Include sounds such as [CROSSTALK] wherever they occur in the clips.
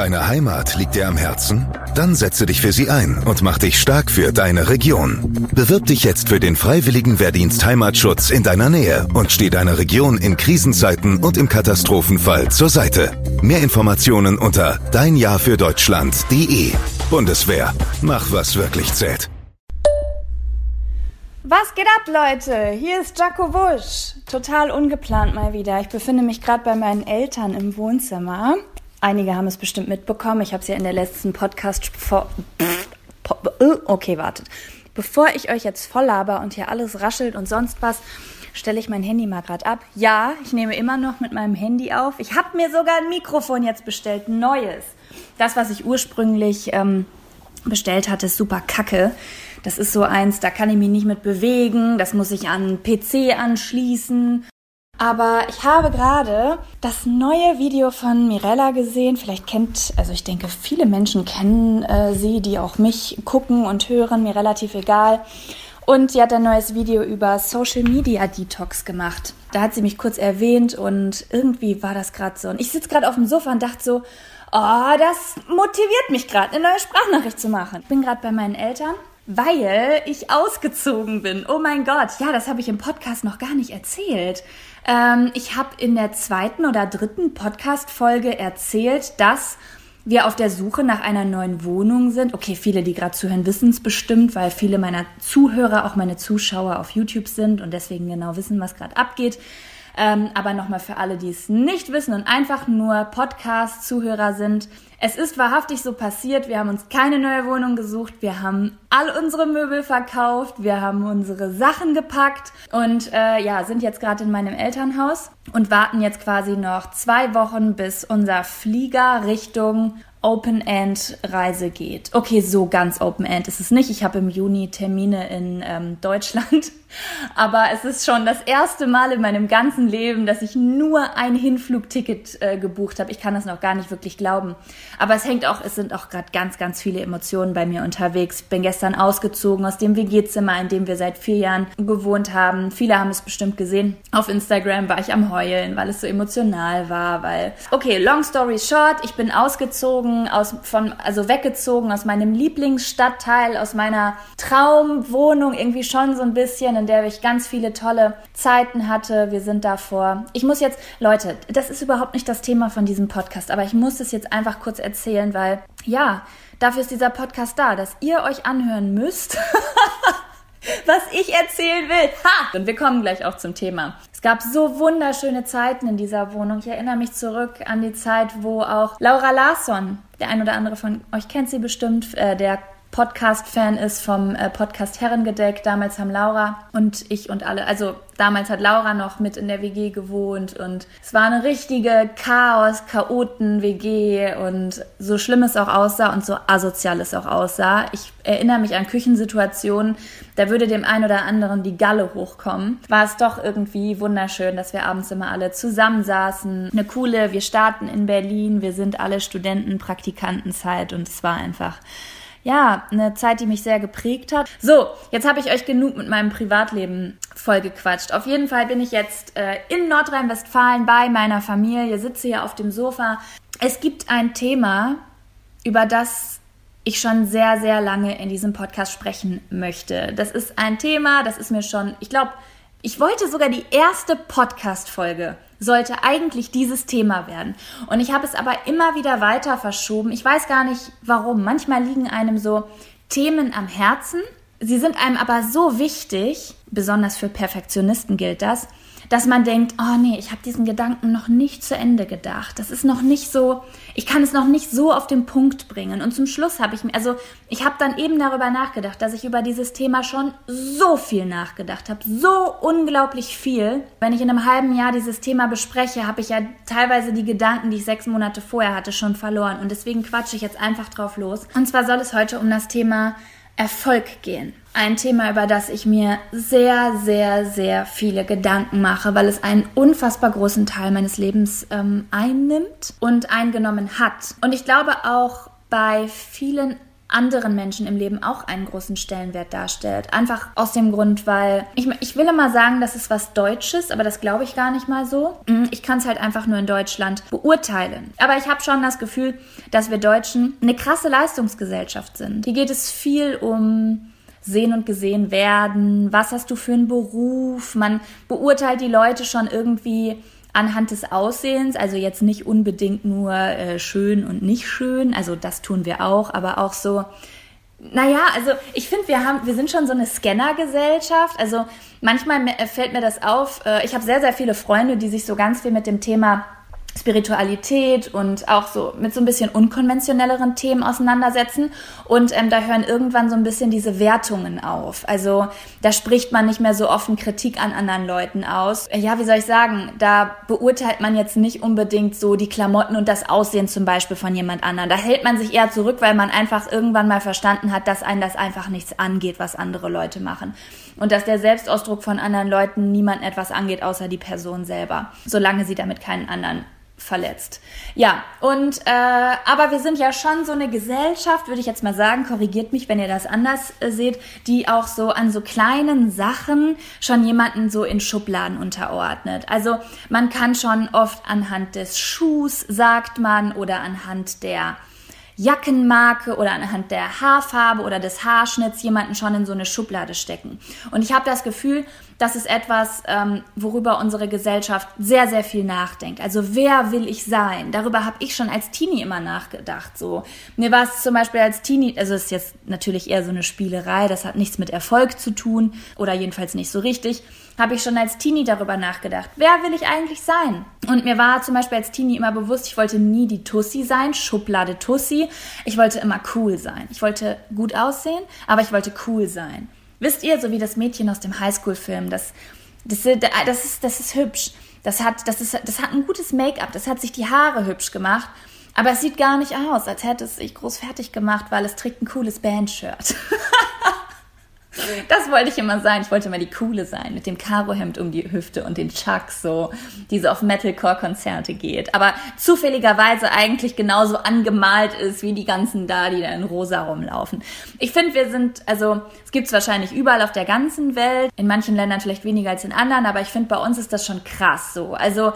Deine Heimat liegt dir am Herzen? Dann setze dich für sie ein und mach dich stark für deine Region. Bewirb dich jetzt für den freiwilligen Wehrdienst Heimatschutz in deiner Nähe und steh deiner Region in Krisenzeiten und im Katastrophenfall zur Seite. Mehr Informationen unter deinjahrfürdeutschland.de. Bundeswehr. Mach was wirklich zählt. Was geht ab, Leute? Hier ist Jaco Wusch. Total ungeplant mal wieder. Ich befinde mich gerade bei meinen Eltern im Wohnzimmer. Einige haben es bestimmt mitbekommen. Ich habe es ja in der letzten Podcast vor. Okay, wartet. Bevor ich euch jetzt voll laber und hier alles raschelt und sonst was, stelle ich mein Handy mal gerade ab. Ja, ich nehme immer noch mit meinem Handy auf. Ich habe mir sogar ein Mikrofon jetzt bestellt, neues. Das, was ich ursprünglich ähm, bestellt hatte, ist super kacke. Das ist so eins, da kann ich mich nicht mit bewegen. Das muss ich an PC anschließen. Aber ich habe gerade das neue Video von Mirella gesehen. Vielleicht kennt, also ich denke, viele Menschen kennen äh, sie, die auch mich gucken und hören, mir relativ egal. Und sie hat ein neues Video über Social Media Detox gemacht. Da hat sie mich kurz erwähnt und irgendwie war das gerade so. Und ich sitze gerade auf dem Sofa und dachte so, oh, das motiviert mich gerade, eine neue Sprachnachricht zu machen. Ich bin gerade bei meinen Eltern weil ich ausgezogen bin. Oh mein Gott, ja, das habe ich im Podcast noch gar nicht erzählt. Ähm, ich habe in der zweiten oder dritten Podcast-Folge erzählt, dass wir auf der Suche nach einer neuen Wohnung sind. Okay, viele, die gerade zuhören, wissen es bestimmt, weil viele meiner Zuhörer auch meine Zuschauer auf YouTube sind und deswegen genau wissen, was gerade abgeht. Ähm, aber nochmal für alle, die es nicht wissen und einfach nur Podcast-Zuhörer sind. Es ist wahrhaftig so passiert. Wir haben uns keine neue Wohnung gesucht. Wir haben all unsere Möbel verkauft. Wir haben unsere Sachen gepackt und äh, ja, sind jetzt gerade in meinem Elternhaus und warten jetzt quasi noch zwei Wochen, bis unser Flieger Richtung Open-End-Reise geht. Okay, so ganz Open-End ist es nicht. Ich habe im Juni Termine in ähm, Deutschland. [LAUGHS] Aber es ist schon das erste Mal in meinem ganzen Leben, dass ich nur ein Hinflugticket äh, gebucht habe. Ich kann das noch gar nicht wirklich glauben. Aber es hängt auch, es sind auch gerade ganz, ganz viele Emotionen bei mir unterwegs. Ich bin gestern ausgezogen aus dem WG-Zimmer, in dem wir seit vier Jahren gewohnt haben. Viele haben es bestimmt gesehen. Auf Instagram war ich am Heulen, weil es so emotional war, weil, okay, long story short, ich bin ausgezogen aus, von, also weggezogen aus meinem Lieblingsstadtteil, aus meiner Traumwohnung, irgendwie schon so ein bisschen in der ich ganz viele tolle Zeiten hatte. Wir sind davor. Ich muss jetzt, Leute, das ist überhaupt nicht das Thema von diesem Podcast, aber ich muss es jetzt einfach kurz erzählen, weil ja, dafür ist dieser Podcast da, dass ihr euch anhören müsst. [LAUGHS] was ich erzählen will. Ha! Und wir kommen gleich auch zum Thema. Es gab so wunderschöne Zeiten in dieser Wohnung. Ich erinnere mich zurück an die Zeit, wo auch Laura Larsson, der ein oder andere von euch kennt sie bestimmt, äh, der Podcast-Fan ist vom äh, Podcast Herrengedeck. Damals haben Laura und ich und alle, also damals hat Laura noch mit in der WG gewohnt und es war eine richtige Chaos, Chaoten-WG und so schlimm es auch aussah und so asozial es auch aussah. Ich erinnere mich an Küchensituationen, da würde dem einen oder anderen die Galle hochkommen. War es doch irgendwie wunderschön, dass wir abends immer alle zusammensaßen. Eine coole, wir starten in Berlin, wir sind alle Studenten, Praktikantenzeit und es war einfach ja, eine Zeit, die mich sehr geprägt hat. So, jetzt habe ich euch genug mit meinem Privatleben vollgequatscht. Auf jeden Fall bin ich jetzt äh, in Nordrhein-Westfalen bei meiner Familie, sitze hier auf dem Sofa. Es gibt ein Thema, über das ich schon sehr, sehr lange in diesem Podcast sprechen möchte. Das ist ein Thema, das ist mir schon, ich glaube, ich wollte sogar die erste Podcast-Folge sollte eigentlich dieses Thema werden. Und ich habe es aber immer wieder weiter verschoben. Ich weiß gar nicht warum. Manchmal liegen einem so Themen am Herzen. Sie sind einem aber so wichtig, besonders für Perfektionisten gilt das, dass man denkt, oh nee, ich habe diesen Gedanken noch nicht zu Ende gedacht. Das ist noch nicht so, ich kann es noch nicht so auf den Punkt bringen. Und zum Schluss habe ich mir, also ich habe dann eben darüber nachgedacht, dass ich über dieses Thema schon so viel nachgedacht habe, so unglaublich viel. Wenn ich in einem halben Jahr dieses Thema bespreche, habe ich ja teilweise die Gedanken, die ich sechs Monate vorher hatte, schon verloren. Und deswegen quatsche ich jetzt einfach drauf los. Und zwar soll es heute um das Thema Erfolg gehen. Ein Thema, über das ich mir sehr, sehr, sehr viele Gedanken mache, weil es einen unfassbar großen Teil meines Lebens ähm, einnimmt und eingenommen hat. Und ich glaube auch bei vielen anderen Menschen im Leben auch einen großen Stellenwert darstellt. Einfach aus dem Grund, weil ich, ich will immer sagen, das ist was Deutsches, aber das glaube ich gar nicht mal so. Mhm, ich kann es halt einfach nur in Deutschland beurteilen. Aber ich habe schon das Gefühl, dass wir Deutschen eine krasse Leistungsgesellschaft sind. Hier geht es viel um sehen und gesehen werden. Was hast du für einen Beruf? Man beurteilt die Leute schon irgendwie anhand des Aussehens, also jetzt nicht unbedingt nur äh, schön und nicht schön, also das tun wir auch, aber auch so, naja, also ich finde, wir haben, wir sind schon so eine Scanner-Gesellschaft. Also manchmal fällt mir das auf. Äh, ich habe sehr, sehr viele Freunde, die sich so ganz viel mit dem Thema Spiritualität und auch so mit so ein bisschen unkonventionelleren Themen auseinandersetzen. Und ähm, da hören irgendwann so ein bisschen diese Wertungen auf. Also da spricht man nicht mehr so offen Kritik an anderen Leuten aus. Ja, wie soll ich sagen? Da beurteilt man jetzt nicht unbedingt so die Klamotten und das Aussehen zum Beispiel von jemand anderem. Da hält man sich eher zurück, weil man einfach irgendwann mal verstanden hat, dass einen das einfach nichts angeht, was andere Leute machen. Und dass der Selbstausdruck von anderen Leuten niemanden etwas angeht, außer die Person selber. Solange sie damit keinen anderen verletzt. Ja, und äh, aber wir sind ja schon so eine Gesellschaft, würde ich jetzt mal sagen, korrigiert mich, wenn ihr das anders äh, seht, die auch so an so kleinen Sachen schon jemanden so in Schubladen unterordnet. Also man kann schon oft anhand des Schuhs, sagt man, oder anhand der Jackenmarke oder anhand der Haarfarbe oder des Haarschnitts jemanden schon in so eine Schublade stecken. Und ich habe das Gefühl, das ist etwas, ähm, worüber unsere Gesellschaft sehr, sehr viel nachdenkt. Also wer will ich sein? Darüber habe ich schon als Teenie immer nachgedacht. So mir war es zum Beispiel als Teenie, also ist jetzt natürlich eher so eine Spielerei, das hat nichts mit Erfolg zu tun oder jedenfalls nicht so richtig. Habe ich schon als Teenie darüber nachgedacht. Wer will ich eigentlich sein? Und mir war zum Beispiel als Teenie immer bewusst, ich wollte nie die Tussi sein, Schublade Tussi. Ich wollte immer cool sein. Ich wollte gut aussehen, aber ich wollte cool sein. Wisst ihr, so wie das Mädchen aus dem Highschool-Film, das, das, das, ist, das ist hübsch. Das hat, das, ist, das hat ein gutes Make-up, das hat sich die Haare hübsch gemacht. Aber es sieht gar nicht aus, als hätte es sich groß fertig gemacht, weil es trägt ein cooles Bandshirt. [LAUGHS] Das wollte ich immer sein. Ich wollte immer die Coole sein, mit dem Karohemd um die Hüfte und den Chucks, so, die so auf Metalcore-Konzerte geht. Aber zufälligerweise eigentlich genauso angemalt ist, wie die ganzen da, die da in rosa rumlaufen. Ich finde, wir sind, also, es gibt es wahrscheinlich überall auf der ganzen Welt. In manchen Ländern vielleicht weniger als in anderen, aber ich finde, bei uns ist das schon krass so. Also,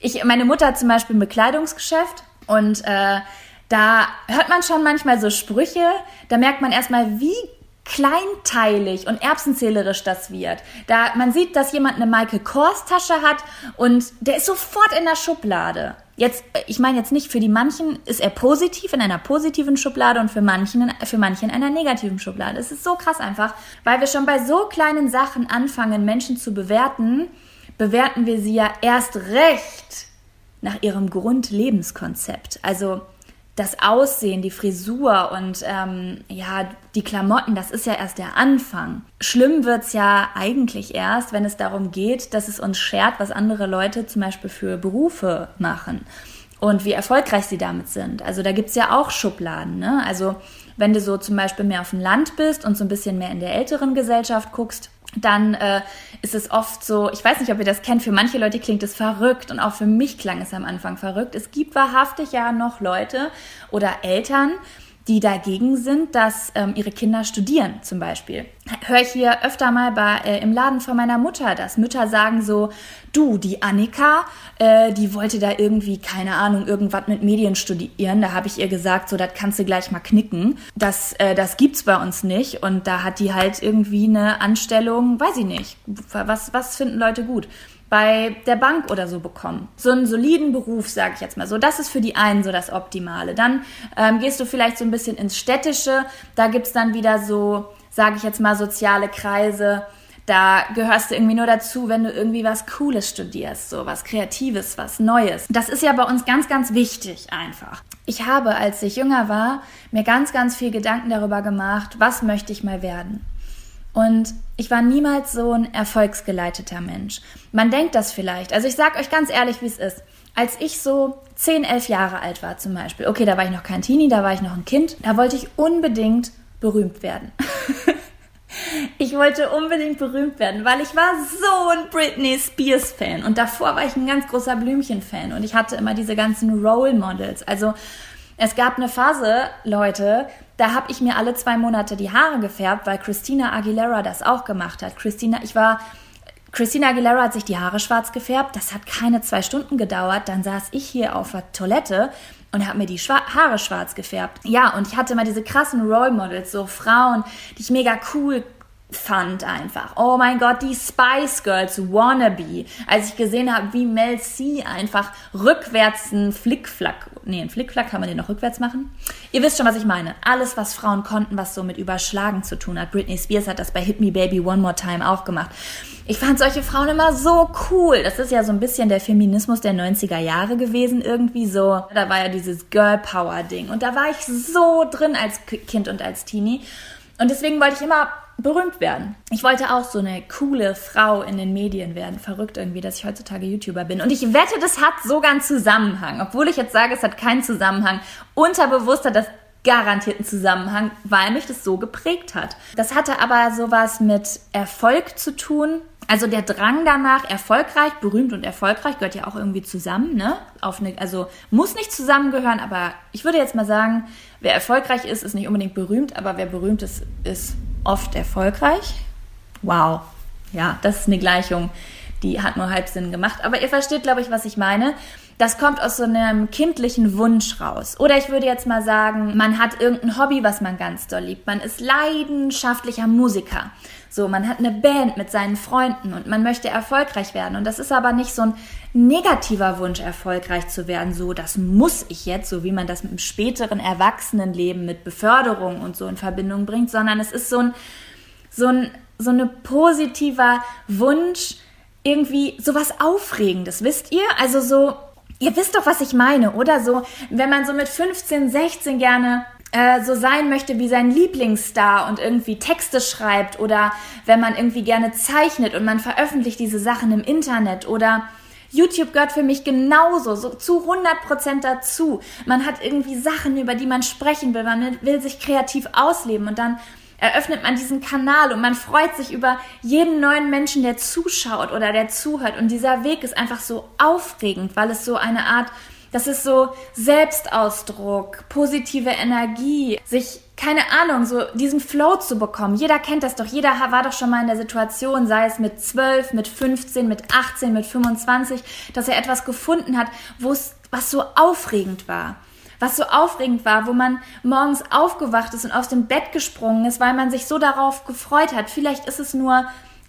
ich, meine Mutter hat zum Beispiel ein Bekleidungsgeschäft und, äh, da hört man schon manchmal so Sprüche, da merkt man erstmal, wie kleinteilig und erbsenzählerisch das wird. Da man sieht, dass jemand eine Michael Kors Tasche hat und der ist sofort in der Schublade. Jetzt, ich meine jetzt nicht für die manchen ist er positiv in einer positiven Schublade und für manchen für manche in einer negativen Schublade. Es ist so krass einfach, weil wir schon bei so kleinen Sachen anfangen Menschen zu bewerten, bewerten wir sie ja erst recht nach ihrem Grundlebenskonzept. Also das Aussehen, die Frisur und ähm, ja, die Klamotten, das ist ja erst der Anfang. Schlimm wird's ja eigentlich erst, wenn es darum geht, dass es uns schert, was andere Leute zum Beispiel für Berufe machen und wie erfolgreich sie damit sind. Also da gibt's ja auch Schubladen. Ne? Also wenn du so zum Beispiel mehr auf dem Land bist und so ein bisschen mehr in der älteren Gesellschaft guckst, dann äh, ist es oft so, ich weiß nicht, ob ihr das kennt, für manche Leute klingt es verrückt und auch für mich klang es am Anfang verrückt. Es gibt wahrhaftig ja noch Leute oder Eltern, die dagegen sind, dass ähm, ihre Kinder studieren zum Beispiel. Höre ich hier öfter mal bei, äh, im Laden von meiner Mutter, dass Mütter sagen so, du, die Annika, äh, die wollte da irgendwie, keine Ahnung, irgendwas mit Medien studieren. Da habe ich ihr gesagt, so, das kannst du gleich mal knicken. Das, äh, das gibt's bei uns nicht. Und da hat die halt irgendwie eine Anstellung, weiß ich nicht. Was, was finden Leute gut? bei der Bank oder so bekommen. So einen soliden Beruf, sage ich jetzt mal so. Das ist für die einen so das Optimale. Dann ähm, gehst du vielleicht so ein bisschen ins Städtische. Da gibt's dann wieder so, sage ich jetzt mal, soziale Kreise. Da gehörst du irgendwie nur dazu, wenn du irgendwie was Cooles studierst, so was Kreatives, was Neues. Das ist ja bei uns ganz, ganz wichtig einfach. Ich habe, als ich jünger war, mir ganz, ganz viel Gedanken darüber gemacht, was möchte ich mal werden. Und ich war niemals so ein erfolgsgeleiteter Mensch. Man denkt das vielleicht. Also ich sage euch ganz ehrlich, wie es ist. Als ich so 10, 11 Jahre alt war zum Beispiel, okay, da war ich noch kein Teenie, da war ich noch ein Kind, da wollte ich unbedingt berühmt werden. [LAUGHS] ich wollte unbedingt berühmt werden, weil ich war so ein Britney Spears Fan und davor war ich ein ganz großer Blümchen Fan und ich hatte immer diese ganzen Role Models. Also es gab eine Phase, Leute, da habe ich mir alle zwei Monate die Haare gefärbt, weil Christina Aguilera das auch gemacht hat. Christina, ich war Christina Aguilera hat sich die Haare schwarz gefärbt. Das hat keine zwei Stunden gedauert. Dann saß ich hier auf der Toilette und habe mir die Schwa Haare schwarz gefärbt. Ja, und ich hatte mal diese krassen Role Models, so Frauen, die ich mega cool fand einfach. Oh mein Gott, die Spice Girls Wannabe. Als ich gesehen habe, wie Mel C einfach rückwärts einen Flickflack, nee, einen Flickflack kann man den noch rückwärts machen. Ihr wisst schon, was ich meine. Alles, was Frauen konnten, was so mit Überschlagen zu tun hat. Britney Spears hat das bei Hit Me Baby One More Time auch gemacht. Ich fand solche Frauen immer so cool. Das ist ja so ein bisschen der Feminismus der 90er Jahre gewesen, irgendwie so. Da war ja dieses Girl Power Ding. Und da war ich so drin als Kind und als Teenie. Und deswegen wollte ich immer berühmt werden. Ich wollte auch so eine coole Frau in den Medien werden. Verrückt irgendwie, dass ich heutzutage YouTuber bin. Und ich wette, das hat sogar einen Zusammenhang. Obwohl ich jetzt sage, es hat keinen Zusammenhang. Unterbewusst hat das garantierten Zusammenhang, weil mich das so geprägt hat. Das hatte aber sowas mit Erfolg zu tun. Also der Drang danach, erfolgreich, berühmt und erfolgreich, gehört ja auch irgendwie zusammen, ne? Auf eine, also muss nicht zusammengehören, aber ich würde jetzt mal sagen, wer erfolgreich ist, ist nicht unbedingt berühmt, aber wer berühmt ist, ist oft erfolgreich. Wow. Ja, das ist eine Gleichung, die hat nur halb Sinn gemacht. Aber ihr versteht, glaube ich, was ich meine. Das kommt aus so einem kindlichen Wunsch raus. Oder ich würde jetzt mal sagen, man hat irgendein Hobby, was man ganz doll liebt. Man ist leidenschaftlicher Musiker. So, man hat eine Band mit seinen Freunden und man möchte erfolgreich werden. Und das ist aber nicht so ein negativer Wunsch, erfolgreich zu werden. So, das muss ich jetzt, so wie man das mit dem späteren Erwachsenenleben mit Beförderung und so in Verbindung bringt, sondern es ist so ein, so ein, so eine positiver Wunsch, irgendwie sowas Aufregendes, wisst ihr? Also so, Ihr wisst doch, was ich meine, oder? So, wenn man so mit 15, 16 gerne äh, so sein möchte wie sein Lieblingsstar und irgendwie Texte schreibt oder wenn man irgendwie gerne zeichnet und man veröffentlicht diese Sachen im Internet oder YouTube gehört für mich genauso, so zu 100% dazu. Man hat irgendwie Sachen, über die man sprechen will, man will sich kreativ ausleben und dann eröffnet man diesen Kanal und man freut sich über jeden neuen Menschen, der zuschaut oder der zuhört. Und dieser Weg ist einfach so aufregend, weil es so eine Art, das ist so Selbstausdruck, positive Energie, sich keine Ahnung, so diesen Flow zu bekommen. Jeder kennt das doch. Jeder war doch schon mal in der Situation, sei es mit 12, mit 15, mit 18, mit 25, dass er etwas gefunden hat, wo es was so aufregend war was so aufregend war, wo man morgens aufgewacht ist und aus dem Bett gesprungen ist, weil man sich so darauf gefreut hat. Vielleicht ist es nur,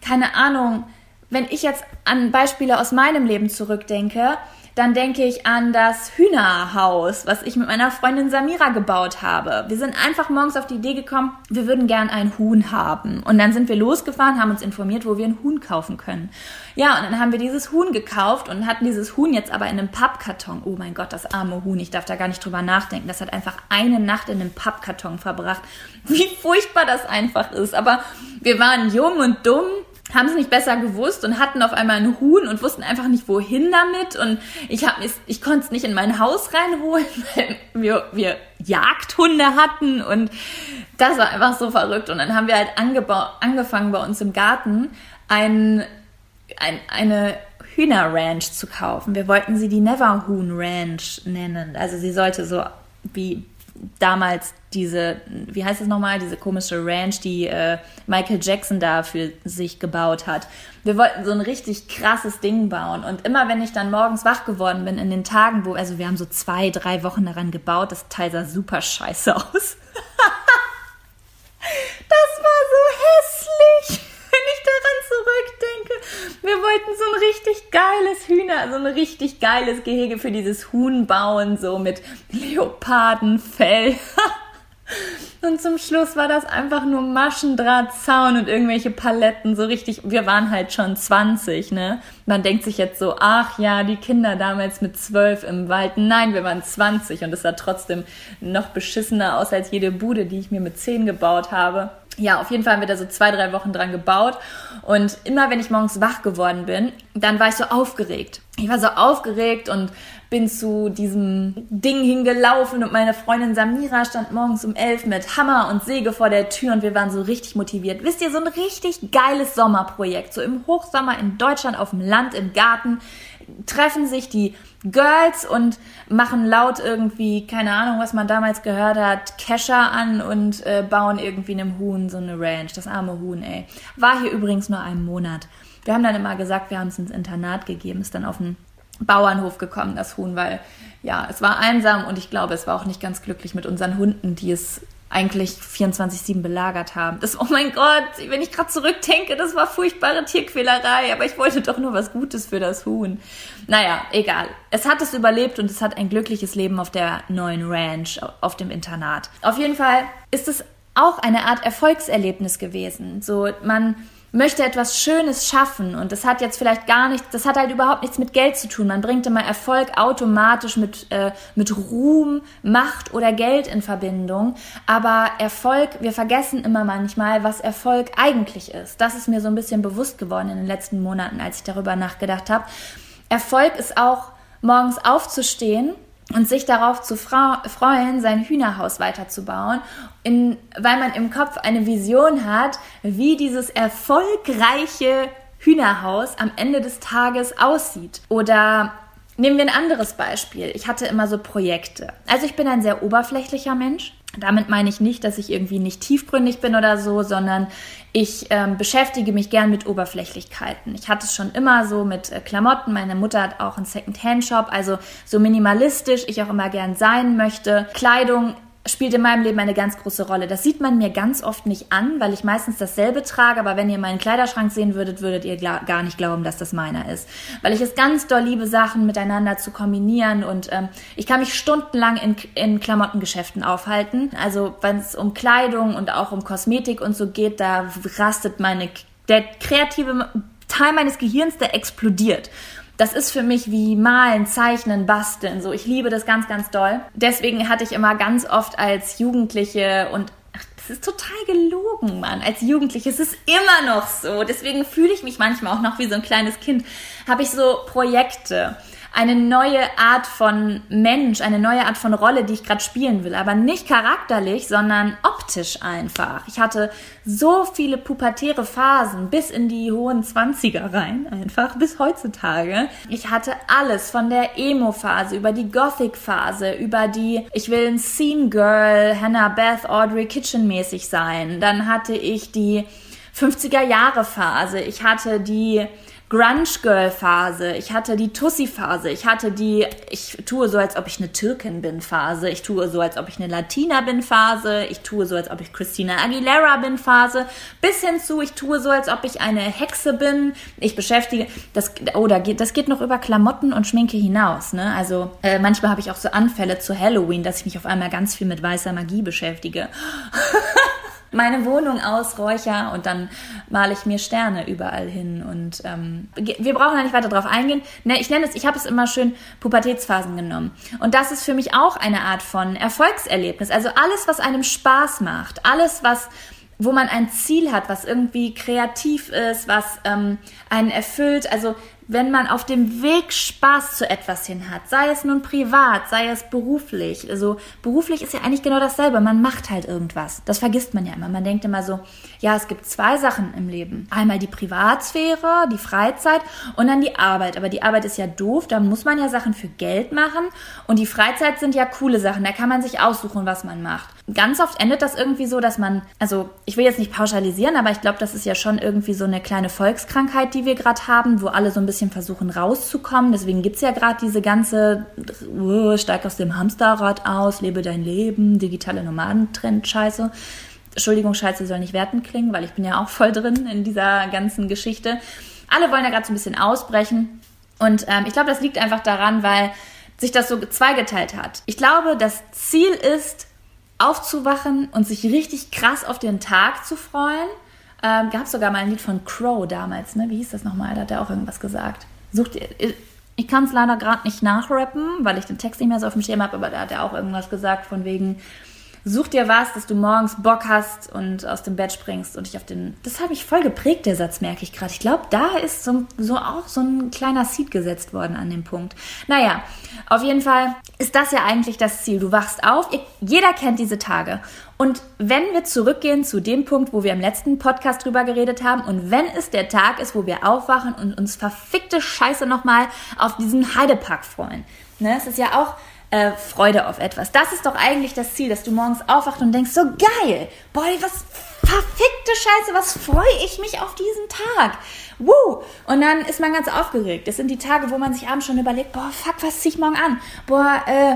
keine Ahnung, wenn ich jetzt an Beispiele aus meinem Leben zurückdenke, dann denke ich an das Hühnerhaus, was ich mit meiner Freundin Samira gebaut habe. Wir sind einfach morgens auf die Idee gekommen, wir würden gern ein Huhn haben. Und dann sind wir losgefahren, haben uns informiert, wo wir ein Huhn kaufen können. Ja, und dann haben wir dieses Huhn gekauft und hatten dieses Huhn jetzt aber in einem Pappkarton. Oh mein Gott, das arme Huhn, ich darf da gar nicht drüber nachdenken. Das hat einfach eine Nacht in einem Pappkarton verbracht. Wie furchtbar das einfach ist. Aber wir waren jung und dumm haben es nicht besser gewusst und hatten auf einmal ein Huhn und wussten einfach nicht wohin damit und ich ich konnte es nicht in mein Haus reinholen, [LAUGHS] weil wir, wir Jagdhunde hatten und das war einfach so verrückt und dann haben wir halt angefangen bei uns im Garten ein, ein, eine Hühnerranch zu kaufen. Wir wollten sie die Neverhoon Ranch nennen. Also sie sollte so wie damals diese, wie heißt es nochmal, diese komische Ranch, die äh, Michael Jackson da für sich gebaut hat. Wir wollten so ein richtig krasses Ding bauen. Und immer wenn ich dann morgens wach geworden bin, in den Tagen, wo, also wir haben so zwei, drei Wochen daran gebaut, das Teil sah super scheiße aus. [LAUGHS] das war so hässlich. Wir wollten so ein richtig geiles Hühner, so ein richtig geiles Gehege für dieses Huhn bauen, so mit Leopardenfell. [LAUGHS] Und zum Schluss war das einfach nur Maschendrahtzaun und irgendwelche Paletten, so richtig. Wir waren halt schon 20, ne? Man denkt sich jetzt so, ach ja, die Kinder damals mit 12 im Wald. Nein, wir waren 20 und es sah trotzdem noch beschissener aus als jede Bude, die ich mir mit 10 gebaut habe ja, auf jeden Fall haben wir da so zwei, drei Wochen dran gebaut. Und immer wenn ich morgens wach geworden bin, dann war ich so aufgeregt. Ich war so aufgeregt und bin zu diesem Ding hingelaufen und meine Freundin Samira stand morgens um elf mit Hammer und Säge vor der Tür und wir waren so richtig motiviert. Wisst ihr, so ein richtig geiles Sommerprojekt. So im Hochsommer in Deutschland auf dem Land, im Garten treffen sich die Girls und machen laut irgendwie, keine Ahnung, was man damals gehört hat, Kescher an und äh, bauen irgendwie einem Huhn so eine Ranch. Das arme Huhn, ey. War hier übrigens nur einen Monat. Wir haben dann immer gesagt, wir haben es ins Internat gegeben, ist dann auf den Bauernhof gekommen, das Huhn, weil ja, es war einsam und ich glaube, es war auch nicht ganz glücklich mit unseren Hunden, die es eigentlich 24-7 belagert haben. Das, oh mein Gott, wenn ich gerade zurückdenke, das war furchtbare Tierquälerei, aber ich wollte doch nur was Gutes für das Huhn. Naja, egal. Es hat es überlebt und es hat ein glückliches Leben auf der neuen Ranch, auf dem Internat. Auf jeden Fall ist es auch eine Art Erfolgserlebnis gewesen. So, man möchte etwas Schönes schaffen und das hat jetzt vielleicht gar nichts, das hat halt überhaupt nichts mit Geld zu tun. Man bringt immer Erfolg automatisch mit, äh, mit Ruhm, Macht oder Geld in Verbindung. Aber Erfolg, wir vergessen immer manchmal, was Erfolg eigentlich ist. Das ist mir so ein bisschen bewusst geworden in den letzten Monaten, als ich darüber nachgedacht habe. Erfolg ist auch morgens aufzustehen und sich darauf zu freuen, sein Hühnerhaus weiterzubauen, in, weil man im Kopf eine Vision hat, wie dieses erfolgreiche Hühnerhaus am Ende des Tages aussieht. Oder nehmen wir ein anderes Beispiel. Ich hatte immer so Projekte. Also ich bin ein sehr oberflächlicher Mensch. Damit meine ich nicht, dass ich irgendwie nicht tiefgründig bin oder so, sondern ich ähm, beschäftige mich gern mit Oberflächlichkeiten. Ich hatte es schon immer so mit äh, Klamotten. Meine Mutter hat auch einen Second-Hand-Shop, also so minimalistisch ich auch immer gern sein möchte. Kleidung spielt in meinem Leben eine ganz große Rolle. Das sieht man mir ganz oft nicht an, weil ich meistens dasselbe trage, aber wenn ihr meinen Kleiderschrank sehen würdet, würdet ihr gar nicht glauben, dass das meiner ist. Weil ich es ganz doll liebe, Sachen miteinander zu kombinieren und ähm, ich kann mich stundenlang in, in Klamottengeschäften aufhalten. Also wenn es um Kleidung und auch um Kosmetik und so geht, da rastet meine, der kreative Teil meines Gehirns, der explodiert das ist für mich wie malen, zeichnen, basteln. So, ich liebe das ganz, ganz doll. Deswegen hatte ich immer ganz oft als Jugendliche und ach, das ist total gelogen, Mann. Als Jugendliche es ist immer noch so. Deswegen fühle ich mich manchmal auch noch wie so ein kleines Kind. Habe ich so Projekte eine neue Art von Mensch, eine neue Art von Rolle, die ich gerade spielen will. Aber nicht charakterlich, sondern optisch einfach. Ich hatte so viele pubertäre Phasen bis in die hohen Zwanziger rein, einfach bis heutzutage. Ich hatte alles von der Emo-Phase über die Gothic-Phase, über die ich will ein Scene Girl, Hannah Beth, Audrey Kitchen mäßig sein. Dann hatte ich die 50er Jahre Phase. Ich hatte die Grunge Girl Phase, ich hatte die Tussi Phase, ich hatte die ich tue so als ob ich eine Türkin bin Phase, ich tue so als ob ich eine Latina bin Phase, ich tue so als ob ich Christina Aguilera bin Phase, bis hin zu ich tue so als ob ich eine Hexe bin. Ich beschäftige das oh, geht das geht noch über Klamotten und Schminke hinaus, ne? Also äh, manchmal habe ich auch so Anfälle zu Halloween, dass ich mich auf einmal ganz viel mit weißer Magie beschäftige. [LAUGHS] meine Wohnung ausräucher und dann male ich mir Sterne überall hin. Und ähm, wir brauchen da nicht weiter drauf eingehen. Ne, ich nenne es, ich habe es immer schön Pubertätsphasen genommen. Und das ist für mich auch eine Art von Erfolgserlebnis. Also alles, was einem Spaß macht, alles, was wo man ein Ziel hat, was irgendwie kreativ ist, was ähm, einen erfüllt. Also wenn man auf dem Weg Spaß zu etwas hin hat, sei es nun privat, sei es beruflich. Also beruflich ist ja eigentlich genau dasselbe. Man macht halt irgendwas. Das vergisst man ja immer. Man denkt immer so, ja, es gibt zwei Sachen im Leben. Einmal die Privatsphäre, die Freizeit und dann die Arbeit. Aber die Arbeit ist ja doof, da muss man ja Sachen für Geld machen. Und die Freizeit sind ja coole Sachen. Da kann man sich aussuchen, was man macht. Ganz oft endet das irgendwie so, dass man, also ich will jetzt nicht pauschalisieren, aber ich glaube, das ist ja schon irgendwie so eine kleine Volkskrankheit, die wir gerade haben, wo alle so ein bisschen versuchen rauszukommen. Deswegen gibt es ja gerade diese ganze uh, steig aus dem Hamsterrad aus, lebe dein Leben, digitale Nomadentrend-Scheiße. Entschuldigung, Scheiße soll nicht werten klingen, weil ich bin ja auch voll drin in dieser ganzen Geschichte. Alle wollen ja gerade so ein bisschen ausbrechen. Und ähm, ich glaube, das liegt einfach daran, weil sich das so zweigeteilt hat. Ich glaube, das Ziel ist, aufzuwachen und sich richtig krass auf den Tag zu freuen ähm, Gab sogar mal ein Lied von Crow damals, ne? Wie hieß das nochmal? Da hat er auch irgendwas gesagt. Sucht ihr. Ich kann es leider gerade nicht nachrappen, weil ich den Text nicht mehr so auf dem Schirm habe, aber da hat er auch irgendwas gesagt von wegen Such dir was, dass du morgens Bock hast und aus dem Bett springst und dich auf den. Das habe ich voll geprägt, der Satz, merke ich gerade. Ich glaube, da ist so, so auch so ein kleiner Seed gesetzt worden an dem Punkt. Naja, auf jeden Fall ist das ja eigentlich das Ziel. Du wachst auf, jeder kennt diese Tage. Und wenn wir zurückgehen zu dem Punkt, wo wir im letzten Podcast drüber geredet haben, und wenn es der Tag ist, wo wir aufwachen und uns verfickte Scheiße nochmal auf diesen Heidepark freuen. Ne? Es ist ja auch äh, Freude auf etwas. Das ist doch eigentlich das Ziel, dass du morgens aufwachst und denkst, so geil, boah, was verfickte Scheiße, was freue ich mich auf diesen Tag. Woo! Und dann ist man ganz aufgeregt. Das sind die Tage, wo man sich abends schon überlegt, boah, fuck, was zieh ich morgen an? Boah, äh,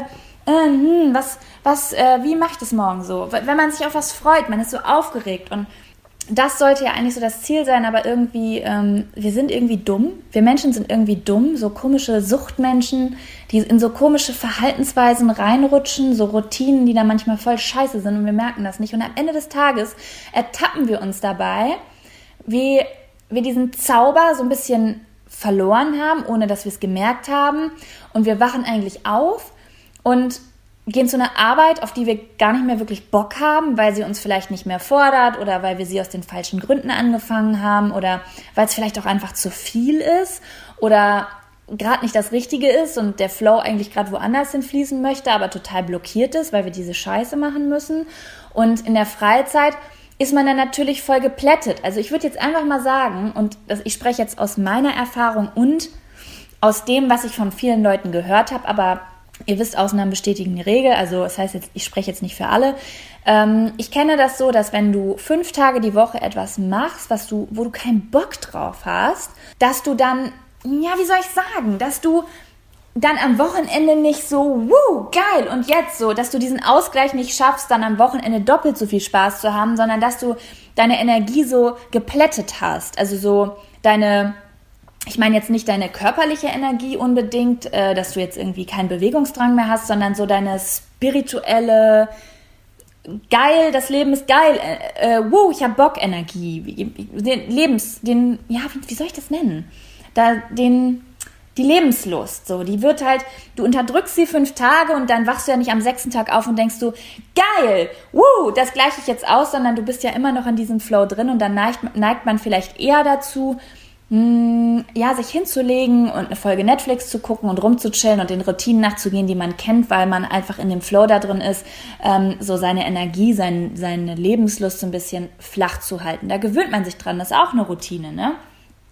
äh hm, was, was, äh, wie mache ich das morgen so? Wenn man sich auf was freut, man ist so aufgeregt und das sollte ja eigentlich so das Ziel sein, aber irgendwie, ähm, wir sind irgendwie dumm. Wir Menschen sind irgendwie dumm, so komische Suchtmenschen, die in so komische Verhaltensweisen reinrutschen, so Routinen, die da manchmal voll scheiße sind und wir merken das nicht. Und am Ende des Tages ertappen wir uns dabei, wie wir diesen Zauber so ein bisschen verloren haben, ohne dass wir es gemerkt haben. Und wir wachen eigentlich auf und gehen zu einer Arbeit, auf die wir gar nicht mehr wirklich Bock haben, weil sie uns vielleicht nicht mehr fordert oder weil wir sie aus den falschen Gründen angefangen haben oder weil es vielleicht auch einfach zu viel ist oder gerade nicht das Richtige ist und der Flow eigentlich gerade woanders hinfließen möchte, aber total blockiert ist, weil wir diese Scheiße machen müssen. Und in der Freizeit ist man dann natürlich voll geplättet. Also ich würde jetzt einfach mal sagen, und ich spreche jetzt aus meiner Erfahrung und aus dem, was ich von vielen Leuten gehört habe, aber Ihr wisst, Ausnahmen bestätigen die Regel. Also das heißt jetzt, ich spreche jetzt nicht für alle. Ähm, ich kenne das so, dass wenn du fünf Tage die Woche etwas machst, was du, wo du keinen Bock drauf hast, dass du dann, ja, wie soll ich sagen, dass du dann am Wochenende nicht so, wuh, geil und jetzt so, dass du diesen Ausgleich nicht schaffst, dann am Wochenende doppelt so viel Spaß zu haben, sondern dass du deine Energie so geplättet hast. Also so deine ich meine jetzt nicht deine körperliche Energie unbedingt, äh, dass du jetzt irgendwie keinen Bewegungsdrang mehr hast, sondern so deine spirituelle, geil, das Leben ist geil, äh, äh, wow, ich habe Bock Energie, den Lebens, den, ja, wie, wie soll ich das nennen? Da, den, die Lebenslust, so, die wird halt, du unterdrückst sie fünf Tage und dann wachst du ja nicht am sechsten Tag auf und denkst du, geil, wuh, das gleiche ich jetzt aus, sondern du bist ja immer noch in diesem Flow drin und dann neigt, neigt man vielleicht eher dazu, hm, ja, sich hinzulegen und eine Folge Netflix zu gucken und rumzuchillen und den Routinen nachzugehen, die man kennt, weil man einfach in dem Flow da drin ist, ähm, so seine Energie, sein, seine Lebenslust so ein bisschen flach zu halten. Da gewöhnt man sich dran, das ist auch eine Routine, ne?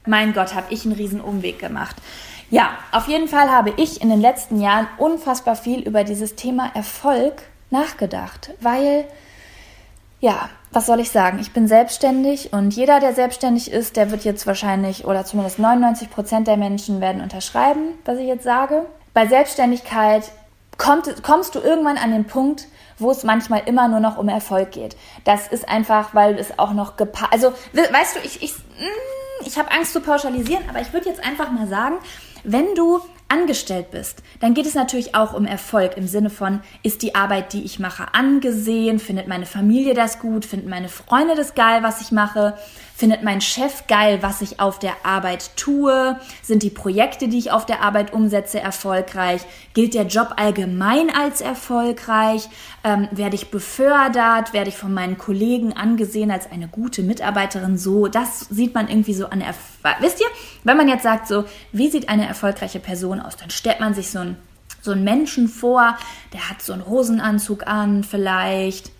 Mein Gott, habe ich einen riesen Umweg gemacht. Ja, auf jeden Fall habe ich in den letzten Jahren unfassbar viel über dieses Thema Erfolg nachgedacht, weil ja, was soll ich sagen? Ich bin selbstständig und jeder, der selbstständig ist, der wird jetzt wahrscheinlich, oder zumindest 99 Prozent der Menschen werden unterschreiben, was ich jetzt sage. Bei Selbstständigkeit kommt, kommst du irgendwann an den Punkt, wo es manchmal immer nur noch um Erfolg geht. Das ist einfach, weil es auch noch gepasst. Also, weißt du, ich, ich, mm, ich habe Angst zu pauschalisieren, aber ich würde jetzt einfach mal sagen, wenn du angestellt bist, dann geht es natürlich auch um Erfolg im Sinne von, ist die Arbeit, die ich mache, angesehen? Findet meine Familie das gut? Finden meine Freunde das geil, was ich mache? Findet mein Chef geil, was ich auf der Arbeit tue? Sind die Projekte, die ich auf der Arbeit umsetze, erfolgreich? Gilt der Job allgemein als erfolgreich? Ähm, werde ich befördert? Werde ich von meinen Kollegen angesehen als eine gute Mitarbeiterin? So, das sieht man irgendwie so an Erfolg. Wisst ihr, wenn man jetzt sagt so, wie sieht eine erfolgreiche Person aus? Dann stellt man sich so einen, so einen Menschen vor, der hat so einen Hosenanzug an vielleicht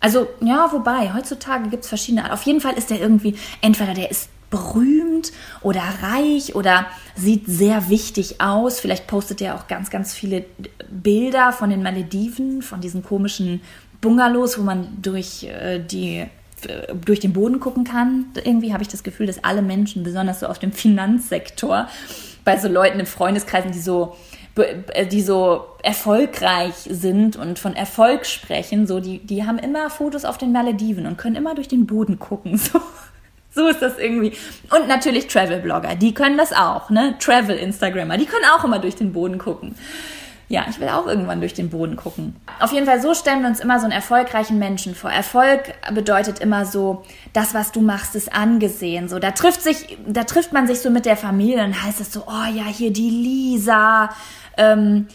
also, ja, wobei, heutzutage gibt es verschiedene Arten. Auf jeden Fall ist der irgendwie, entweder der ist berühmt oder reich oder sieht sehr wichtig aus. Vielleicht postet er auch ganz, ganz viele Bilder von den Malediven, von diesen komischen Bungalows, wo man durch äh, die äh, durch den Boden gucken kann. Irgendwie habe ich das Gefühl, dass alle Menschen, besonders so auf dem Finanzsektor, bei so Leuten in Freundeskreisen, die so die so erfolgreich sind und von Erfolg sprechen, so die, die haben immer Fotos auf den Malediven und können immer durch den Boden gucken. [LAUGHS] So, so ist das irgendwie. Und natürlich Travel-Blogger, die können das auch, ne? Travel-Instagrammer, die können auch immer durch den Boden gucken. Ja, ich will auch irgendwann durch den Boden gucken. Auf jeden Fall, so stellen wir uns immer so einen erfolgreichen Menschen vor. Erfolg bedeutet immer so, das, was du machst, ist angesehen. So, da trifft sich, da trifft man sich so mit der Familie und heißt es so, oh ja, hier die Lisa, ähm,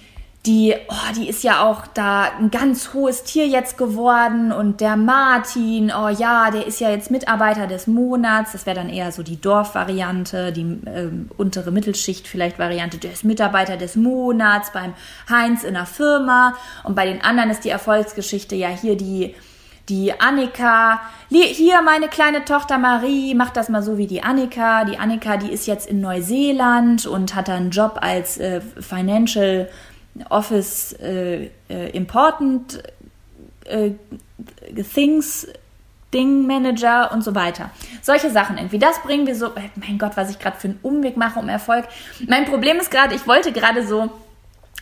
die, oh, die ist ja auch da ein ganz hohes Tier jetzt geworden und der Martin, oh ja, der ist ja jetzt Mitarbeiter des Monats. Das wäre dann eher so die Dorfvariante, die äh, untere Mittelschicht vielleicht Variante. Der ist Mitarbeiter des Monats beim Heinz in der Firma und bei den anderen ist die Erfolgsgeschichte ja hier die die Annika, hier meine kleine Tochter Marie, macht das mal so wie die Annika. Die Annika, die ist jetzt in Neuseeland und hat einen Job als äh, Financial Office äh, äh, Important äh, Things Ding Manager und so weiter. Solche Sachen irgendwie. Das bringen wir so. Äh, mein Gott, was ich gerade für einen Umweg mache um Erfolg. Mein Problem ist gerade, ich wollte gerade so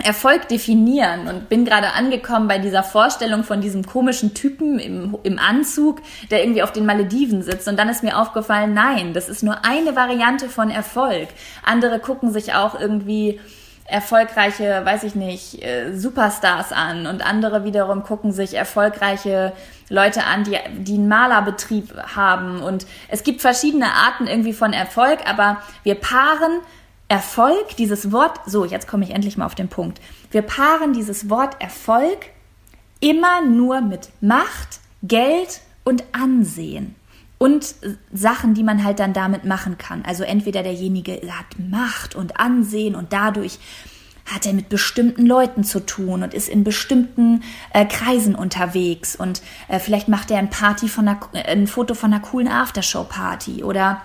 Erfolg definieren und bin gerade angekommen bei dieser Vorstellung von diesem komischen Typen im, im Anzug, der irgendwie auf den Malediven sitzt. Und dann ist mir aufgefallen, nein, das ist nur eine Variante von Erfolg. Andere gucken sich auch irgendwie erfolgreiche, weiß ich nicht, äh, Superstars an und andere wiederum gucken sich erfolgreiche Leute an, die, die einen Malerbetrieb haben. Und es gibt verschiedene Arten irgendwie von Erfolg, aber wir paaren Erfolg, dieses Wort, so, jetzt komme ich endlich mal auf den Punkt. Wir paaren dieses Wort Erfolg immer nur mit Macht, Geld und Ansehen und Sachen, die man halt dann damit machen kann. Also entweder derjenige hat Macht und Ansehen und dadurch hat er mit bestimmten Leuten zu tun und ist in bestimmten äh, Kreisen unterwegs und äh, vielleicht macht er ein Party von einer, äh, ein Foto von einer coolen Aftershow-Party oder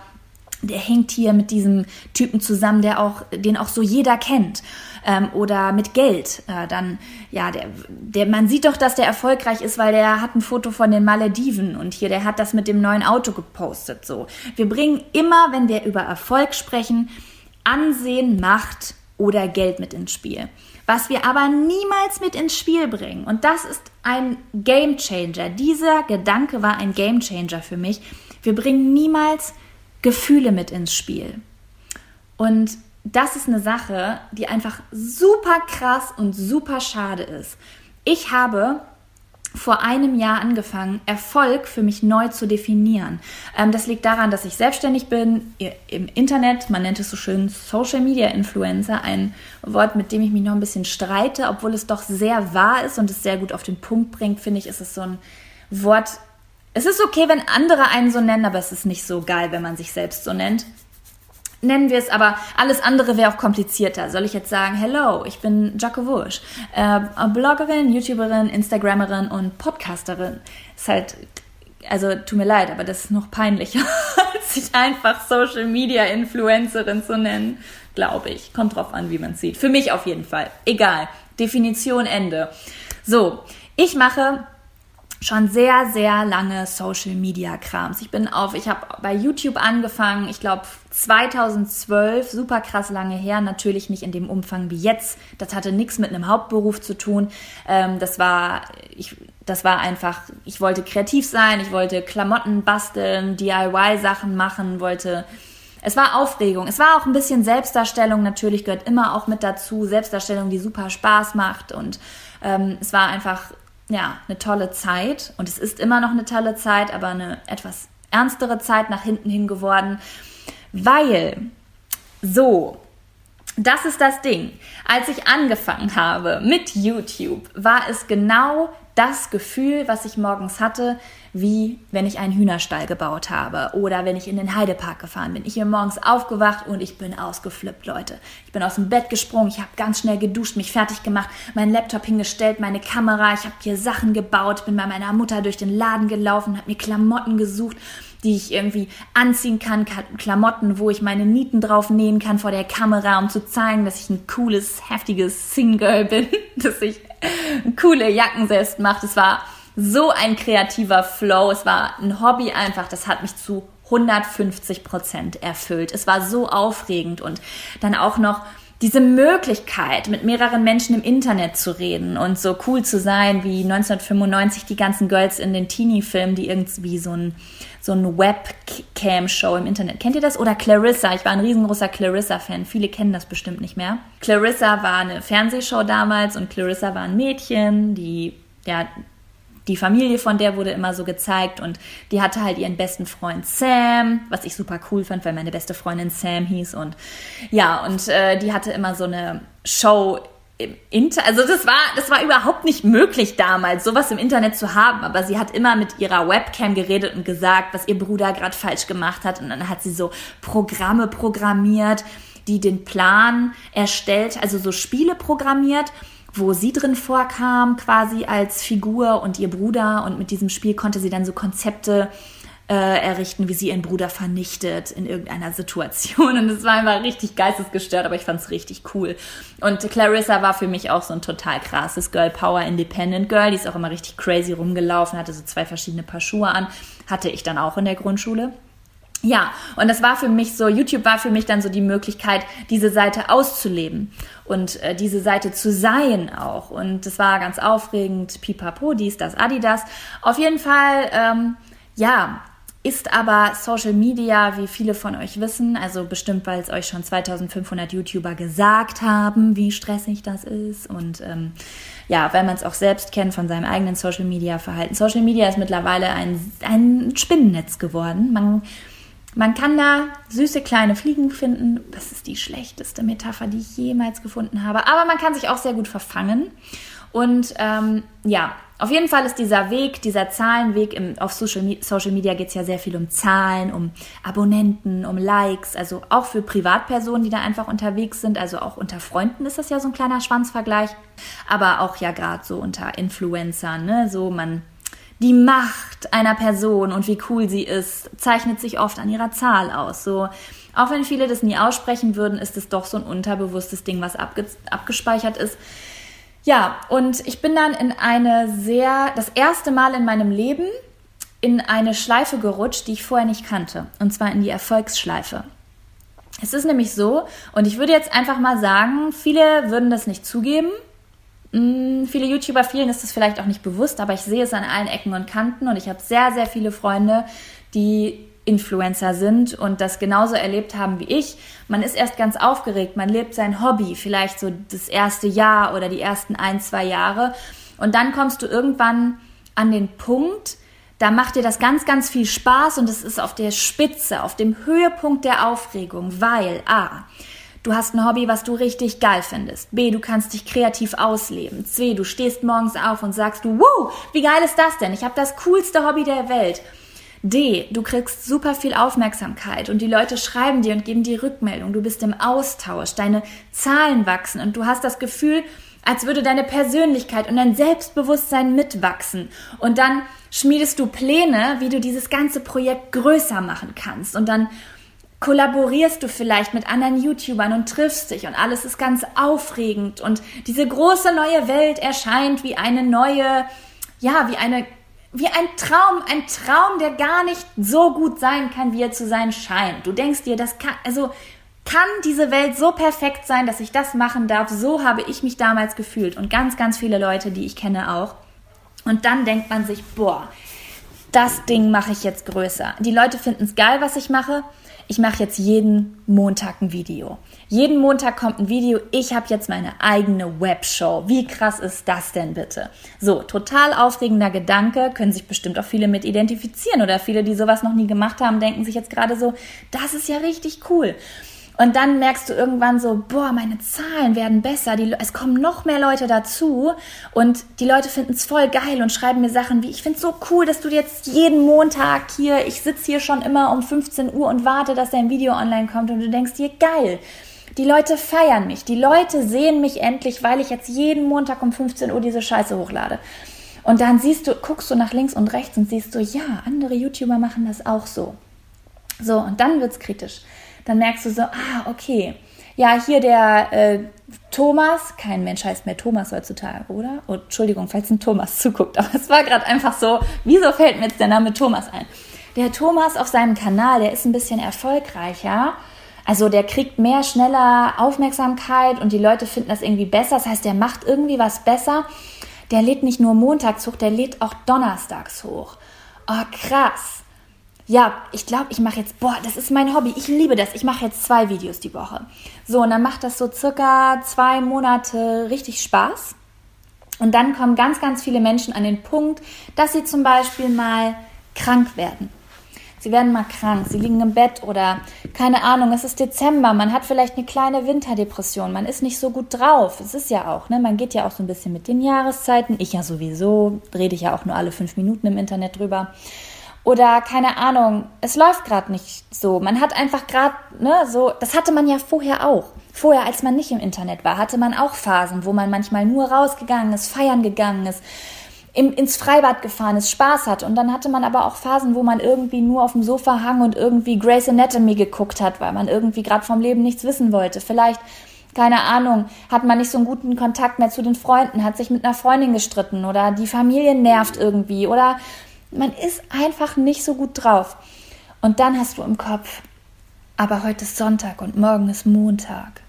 der hängt hier mit diesem Typen zusammen, der auch, den auch so jeder kennt. Ähm, oder mit Geld. Äh, dann, ja, der, der, man sieht doch, dass der erfolgreich ist, weil der hat ein Foto von den Malediven und hier, der hat das mit dem neuen Auto gepostet. So. Wir bringen immer, wenn wir über Erfolg sprechen, Ansehen, Macht oder Geld mit ins Spiel. Was wir aber niemals mit ins Spiel bringen, und das ist ein Game Changer. Dieser Gedanke war ein Game Changer für mich. Wir bringen niemals Gefühle mit ins Spiel. Und das ist eine Sache, die einfach super krass und super schade ist. Ich habe vor einem Jahr angefangen, Erfolg für mich neu zu definieren. Ähm, das liegt daran, dass ich selbstständig bin im Internet. Man nennt es so schön Social Media Influencer, ein Wort, mit dem ich mich noch ein bisschen streite, obwohl es doch sehr wahr ist und es sehr gut auf den Punkt bringt, finde ich, ist es so ein Wort, es ist okay, wenn andere einen so nennen, aber es ist nicht so geil, wenn man sich selbst so nennt. Nennen wir es, aber alles andere wäre auch komplizierter. Soll ich jetzt sagen, hello, ich bin Jaco Wusch, äh, Bloggerin, YouTuberin, Instagrammerin und Podcasterin. Ist halt, also tut mir leid, aber das ist noch peinlicher, [LAUGHS] als sich einfach Social Media Influencerin zu nennen, glaube ich. Kommt drauf an, wie man sieht. Für mich auf jeden Fall. Egal. Definition Ende. So, ich mache schon sehr, sehr lange Social Media Krams. Ich bin auf, ich habe bei YouTube angefangen, ich glaube 2012, super krass lange her, natürlich nicht in dem Umfang wie jetzt. Das hatte nichts mit einem Hauptberuf zu tun. Ähm, das war, ich, das war einfach, ich wollte kreativ sein, ich wollte Klamotten basteln, DIY-Sachen machen, wollte es war Aufregung. Es war auch ein bisschen Selbstdarstellung, natürlich gehört immer auch mit dazu. Selbstdarstellung, die super Spaß macht. Und ähm, es war einfach ja, eine tolle Zeit. Und es ist immer noch eine tolle Zeit, aber eine etwas ernstere Zeit nach hinten hin geworden, weil so, das ist das Ding. Als ich angefangen habe mit YouTube, war es genau das Gefühl, was ich morgens hatte, wie wenn ich einen Hühnerstall gebaut habe oder wenn ich in den Heidepark gefahren bin. Ich bin morgens aufgewacht und ich bin ausgeflippt, Leute. Ich bin aus dem Bett gesprungen, ich habe ganz schnell geduscht, mich fertig gemacht, meinen Laptop hingestellt, meine Kamera, ich habe hier Sachen gebaut, bin bei meiner Mutter durch den Laden gelaufen, habe mir Klamotten gesucht die ich irgendwie anziehen kann, Klamotten, wo ich meine Nieten drauf nähen kann vor der Kamera, um zu zeigen, dass ich ein cooles, heftiges Sing-Girl bin, [LAUGHS] dass ich coole Jacken selbst mache. Es war so ein kreativer Flow. Es war ein Hobby einfach, das hat mich zu 150 Prozent erfüllt. Es war so aufregend und dann auch noch diese Möglichkeit, mit mehreren Menschen im Internet zu reden und so cool zu sein wie 1995 die ganzen Girls in den Teenie-Filmen, die irgendwie so ein, so ein Webcam-Show im Internet. Kennt ihr das? Oder Clarissa. Ich war ein riesengroßer Clarissa-Fan. Viele kennen das bestimmt nicht mehr. Clarissa war eine Fernsehshow damals und Clarissa war ein Mädchen, die ja die Familie von der wurde immer so gezeigt und die hatte halt ihren besten Freund Sam, was ich super cool fand, weil meine beste Freundin Sam hieß und ja, und äh, die hatte immer so eine Show im Inter also das war das war überhaupt nicht möglich damals sowas im Internet zu haben aber sie hat immer mit ihrer Webcam geredet und gesagt was ihr Bruder gerade falsch gemacht hat und dann hat sie so Programme programmiert die den Plan erstellt also so Spiele programmiert wo sie drin vorkam quasi als Figur und ihr Bruder und mit diesem Spiel konnte sie dann so Konzepte äh, errichten, wie sie ihren Bruder vernichtet in irgendeiner Situation. Und es war einfach richtig geistesgestört, aber ich fand es richtig cool. Und Clarissa war für mich auch so ein total krasses Girl Power Independent Girl. Die ist auch immer richtig crazy rumgelaufen, hatte so zwei verschiedene Paar Schuhe an. Hatte ich dann auch in der Grundschule. Ja, und das war für mich so, YouTube war für mich dann so die Möglichkeit, diese Seite auszuleben und äh, diese Seite zu sein auch. Und das war ganz aufregend, pipapo, dies, das, Adidas. Auf jeden Fall, ähm, ja, ist aber Social Media, wie viele von euch wissen, also bestimmt, weil es euch schon 2500 YouTuber gesagt haben, wie stressig das ist und ähm, ja, weil man es auch selbst kennt von seinem eigenen Social Media Verhalten. Social Media ist mittlerweile ein, ein Spinnennetz geworden. Man, man kann da süße kleine Fliegen finden. Das ist die schlechteste Metapher, die ich jemals gefunden habe. Aber man kann sich auch sehr gut verfangen. Und ähm, ja, auf jeden Fall ist dieser Weg, dieser Zahlenweg, im, auf Social, Social Media geht es ja sehr viel um Zahlen, um Abonnenten, um Likes, also auch für Privatpersonen, die da einfach unterwegs sind, also auch unter Freunden ist das ja so ein kleiner Schwanzvergleich, aber auch ja gerade so unter Influencern, ne? so man die Macht einer Person und wie cool sie ist, zeichnet sich oft an ihrer Zahl aus. So, auch wenn viele das nie aussprechen würden, ist es doch so ein unterbewusstes Ding, was abge abgespeichert ist. Ja, und ich bin dann in eine sehr, das erste Mal in meinem Leben in eine Schleife gerutscht, die ich vorher nicht kannte. Und zwar in die Erfolgsschleife. Es ist nämlich so, und ich würde jetzt einfach mal sagen, viele würden das nicht zugeben. Hm, viele YouTuber, vielen ist das vielleicht auch nicht bewusst, aber ich sehe es an allen Ecken und Kanten und ich habe sehr, sehr viele Freunde, die Influencer sind und das genauso erlebt haben wie ich. Man ist erst ganz aufgeregt, man lebt sein Hobby, vielleicht so das erste Jahr oder die ersten ein, zwei Jahre. Und dann kommst du irgendwann an den Punkt, da macht dir das ganz, ganz viel Spaß und es ist auf der Spitze, auf dem Höhepunkt der Aufregung, weil A, du hast ein Hobby, was du richtig geil findest. B, du kannst dich kreativ ausleben. C, du stehst morgens auf und sagst du, wow, wie geil ist das denn? Ich habe das coolste Hobby der Welt. D, du kriegst super viel Aufmerksamkeit und die Leute schreiben dir und geben dir Rückmeldung. Du bist im Austausch, deine Zahlen wachsen und du hast das Gefühl, als würde deine Persönlichkeit und dein Selbstbewusstsein mitwachsen. Und dann schmiedest du Pläne, wie du dieses ganze Projekt größer machen kannst. Und dann kollaborierst du vielleicht mit anderen YouTubern und triffst dich und alles ist ganz aufregend und diese große neue Welt erscheint wie eine neue, ja, wie eine wie ein Traum, ein Traum, der gar nicht so gut sein kann, wie er zu sein scheint. Du denkst dir, das kann, also kann diese Welt so perfekt sein, dass ich das machen darf? So habe ich mich damals gefühlt und ganz, ganz viele Leute, die ich kenne auch. Und dann denkt man sich, boah, das Ding mache ich jetzt größer. Die Leute finden es geil, was ich mache ich mache jetzt jeden Montag ein Video. Jeden Montag kommt ein Video. Ich habe jetzt meine eigene Webshow. Wie krass ist das denn bitte? So, total aufregender Gedanke. Können sich bestimmt auch viele mit identifizieren oder viele, die sowas noch nie gemacht haben, denken sich jetzt gerade so, das ist ja richtig cool. Und dann merkst du irgendwann so, boah, meine Zahlen werden besser, die, es kommen noch mehr Leute dazu und die Leute finden es voll geil und schreiben mir Sachen wie, ich finde es so cool, dass du jetzt jeden Montag hier, ich sitze hier schon immer um 15 Uhr und warte, dass dein Video online kommt und du denkst dir, geil. Die Leute feiern mich, die Leute sehen mich endlich, weil ich jetzt jeden Montag um 15 Uhr diese Scheiße hochlade. Und dann siehst du, guckst du nach links und rechts und siehst du, ja, andere YouTuber machen das auch so. So, und dann wird's kritisch dann merkst du so, ah, okay. Ja, hier der äh, Thomas, kein Mensch heißt mehr Thomas heutzutage, oder? Oh, Entschuldigung, falls ein Thomas zuguckt, aber es war gerade einfach so, wieso fällt mir jetzt der Name Thomas ein? Der Thomas auf seinem Kanal, der ist ein bisschen erfolgreicher. Also der kriegt mehr, schneller Aufmerksamkeit und die Leute finden das irgendwie besser. Das heißt, der macht irgendwie was besser. Der lädt nicht nur montags hoch, der lädt auch donnerstags hoch. Oh, krass ja, ich glaube, ich mache jetzt, boah, das ist mein Hobby, ich liebe das, ich mache jetzt zwei Videos die Woche. So, und dann macht das so circa zwei Monate richtig Spaß. Und dann kommen ganz, ganz viele Menschen an den Punkt, dass sie zum Beispiel mal krank werden. sie werden mal krank, sie liegen im Bett oder keine Ahnung, es ist Dezember, man hat vielleicht eine kleine Winterdepression, man ist nicht so gut drauf. Es ist ja auch, ne? Man geht ja auch so ein bisschen mit den Jahreszeiten. Ich ja sowieso, rede ich ja auch nur alle fünf Minuten im Internet drüber. Oder keine Ahnung, es läuft gerade nicht so. Man hat einfach gerade, ne, so, das hatte man ja vorher auch. Vorher, als man nicht im Internet war, hatte man auch Phasen, wo man manchmal nur rausgegangen ist, feiern gegangen ist, im, ins Freibad gefahren ist, Spaß hat. Und dann hatte man aber auch Phasen, wo man irgendwie nur auf dem Sofa hang und irgendwie Grey's Anatomy geguckt hat, weil man irgendwie gerade vom Leben nichts wissen wollte. Vielleicht, keine Ahnung, hat man nicht so einen guten Kontakt mehr zu den Freunden, hat sich mit einer Freundin gestritten oder die Familie nervt irgendwie oder man ist einfach nicht so gut drauf. Und dann hast du im Kopf, aber heute ist Sonntag und morgen ist Montag.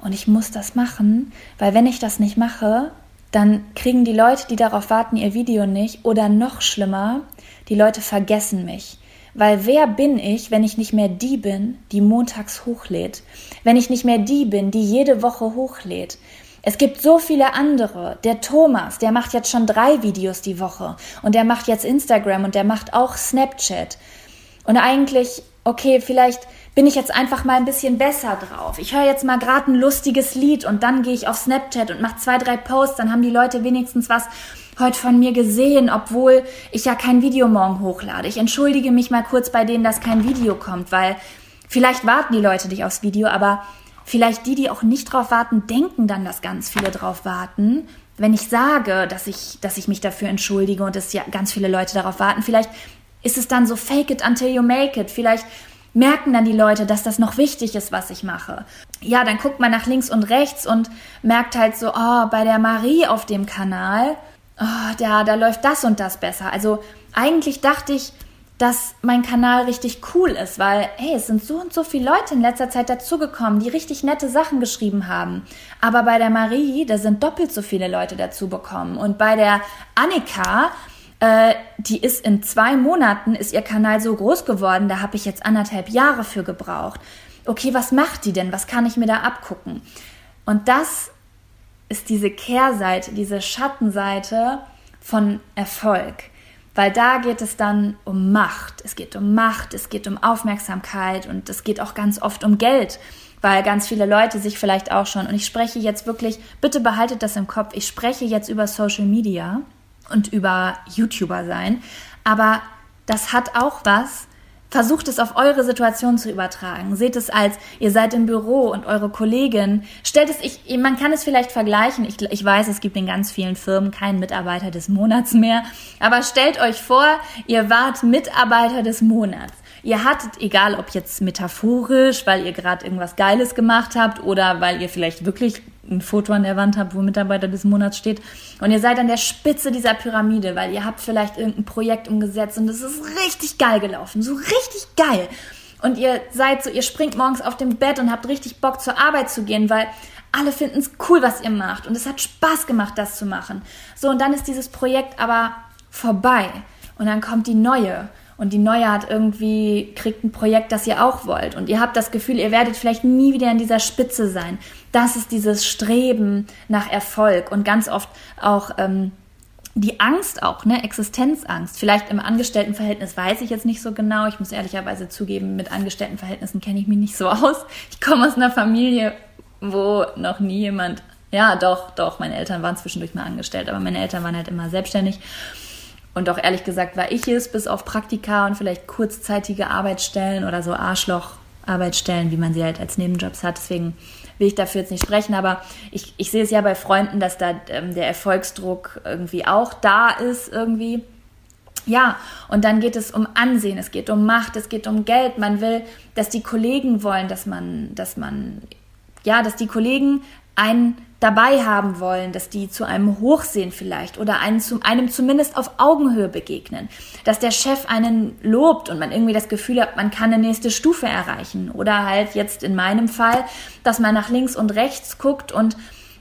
Und ich muss das machen, weil wenn ich das nicht mache, dann kriegen die Leute, die darauf warten, ihr Video nicht. Oder noch schlimmer, die Leute vergessen mich. Weil wer bin ich, wenn ich nicht mehr die bin, die montags hochlädt? Wenn ich nicht mehr die bin, die jede Woche hochlädt? Es gibt so viele andere. Der Thomas, der macht jetzt schon drei Videos die Woche. Und der macht jetzt Instagram und der macht auch Snapchat. Und eigentlich, okay, vielleicht bin ich jetzt einfach mal ein bisschen besser drauf. Ich höre jetzt mal gerade ein lustiges Lied und dann gehe ich auf Snapchat und mache zwei, drei Posts, dann haben die Leute wenigstens was heute von mir gesehen, obwohl ich ja kein Video morgen hochlade. Ich entschuldige mich mal kurz bei denen, dass kein Video kommt, weil vielleicht warten die Leute nicht aufs Video, aber vielleicht die, die auch nicht drauf warten, denken dann, dass ganz viele drauf warten. Wenn ich sage, dass ich, dass ich mich dafür entschuldige und dass ja ganz viele Leute darauf warten, vielleicht ist es dann so fake it until you make it. Vielleicht merken dann die Leute, dass das noch wichtig ist, was ich mache. Ja, dann guckt man nach links und rechts und merkt halt so, oh, bei der Marie auf dem Kanal, oh, da, da läuft das und das besser. Also eigentlich dachte ich, dass mein Kanal richtig cool ist, weil, hey, es sind so und so viele Leute in letzter Zeit dazugekommen, die richtig nette Sachen geschrieben haben. Aber bei der Marie, da sind doppelt so viele Leute dazu bekommen. Und bei der Annika, äh, die ist in zwei Monaten, ist ihr Kanal so groß geworden, da habe ich jetzt anderthalb Jahre für gebraucht. Okay, was macht die denn? Was kann ich mir da abgucken? Und das ist diese Kehrseite, diese Schattenseite von Erfolg. Weil da geht es dann um Macht. Es geht um Macht, es geht um Aufmerksamkeit und es geht auch ganz oft um Geld, weil ganz viele Leute sich vielleicht auch schon, und ich spreche jetzt wirklich, bitte behaltet das im Kopf, ich spreche jetzt über Social Media und über YouTuber sein. Aber das hat auch was. Versucht es auf eure Situation zu übertragen. Seht es als, ihr seid im Büro und eure Kollegin. Stellt es, ich, man kann es vielleicht vergleichen. Ich, ich weiß, es gibt in ganz vielen Firmen keinen Mitarbeiter des Monats mehr. Aber stellt euch vor, ihr wart Mitarbeiter des Monats. Ihr hattet, egal ob jetzt metaphorisch, weil ihr gerade irgendwas Geiles gemacht habt oder weil ihr vielleicht wirklich ein Foto an der Wand habt, wo Mitarbeiter des Monats steht. Und ihr seid an der Spitze dieser Pyramide, weil ihr habt vielleicht irgendein Projekt umgesetzt und es ist richtig geil gelaufen. So richtig geil. Und ihr seid so, ihr springt morgens auf dem Bett und habt richtig Bock zur Arbeit zu gehen, weil alle finden es cool, was ihr macht. Und es hat Spaß gemacht, das zu machen. So, und dann ist dieses Projekt aber vorbei. Und dann kommt die neue und die neue hat irgendwie, kriegt ein Projekt, das ihr auch wollt und ihr habt das Gefühl, ihr werdet vielleicht nie wieder in dieser Spitze sein. Das ist dieses Streben nach Erfolg und ganz oft auch ähm, die Angst auch, ne, Existenzangst. Vielleicht im Angestelltenverhältnis weiß ich jetzt nicht so genau. Ich muss ehrlicherweise zugeben, mit Angestelltenverhältnissen kenne ich mich nicht so aus. Ich komme aus einer Familie, wo noch nie jemand, ja, doch, doch, meine Eltern waren zwischendurch mal angestellt, aber meine Eltern waren halt immer selbstständig. Und auch ehrlich gesagt war ich es, bis auf Praktika und vielleicht kurzzeitige Arbeitsstellen oder so Arschloch-Arbeitsstellen, wie man sie halt als Nebenjobs hat. Deswegen will ich dafür jetzt nicht sprechen, aber ich, ich sehe es ja bei Freunden, dass da ähm, der Erfolgsdruck irgendwie auch da ist irgendwie. Ja, und dann geht es um Ansehen, es geht um Macht, es geht um Geld. Man will, dass die Kollegen wollen, dass man, dass man, ja, dass die Kollegen einen dabei haben wollen, dass die zu einem hochsehen vielleicht oder einen, zu, einem zumindest auf Augenhöhe begegnen, dass der Chef einen lobt und man irgendwie das Gefühl hat, man kann eine nächste Stufe erreichen. Oder halt jetzt in meinem Fall, dass man nach links und rechts guckt und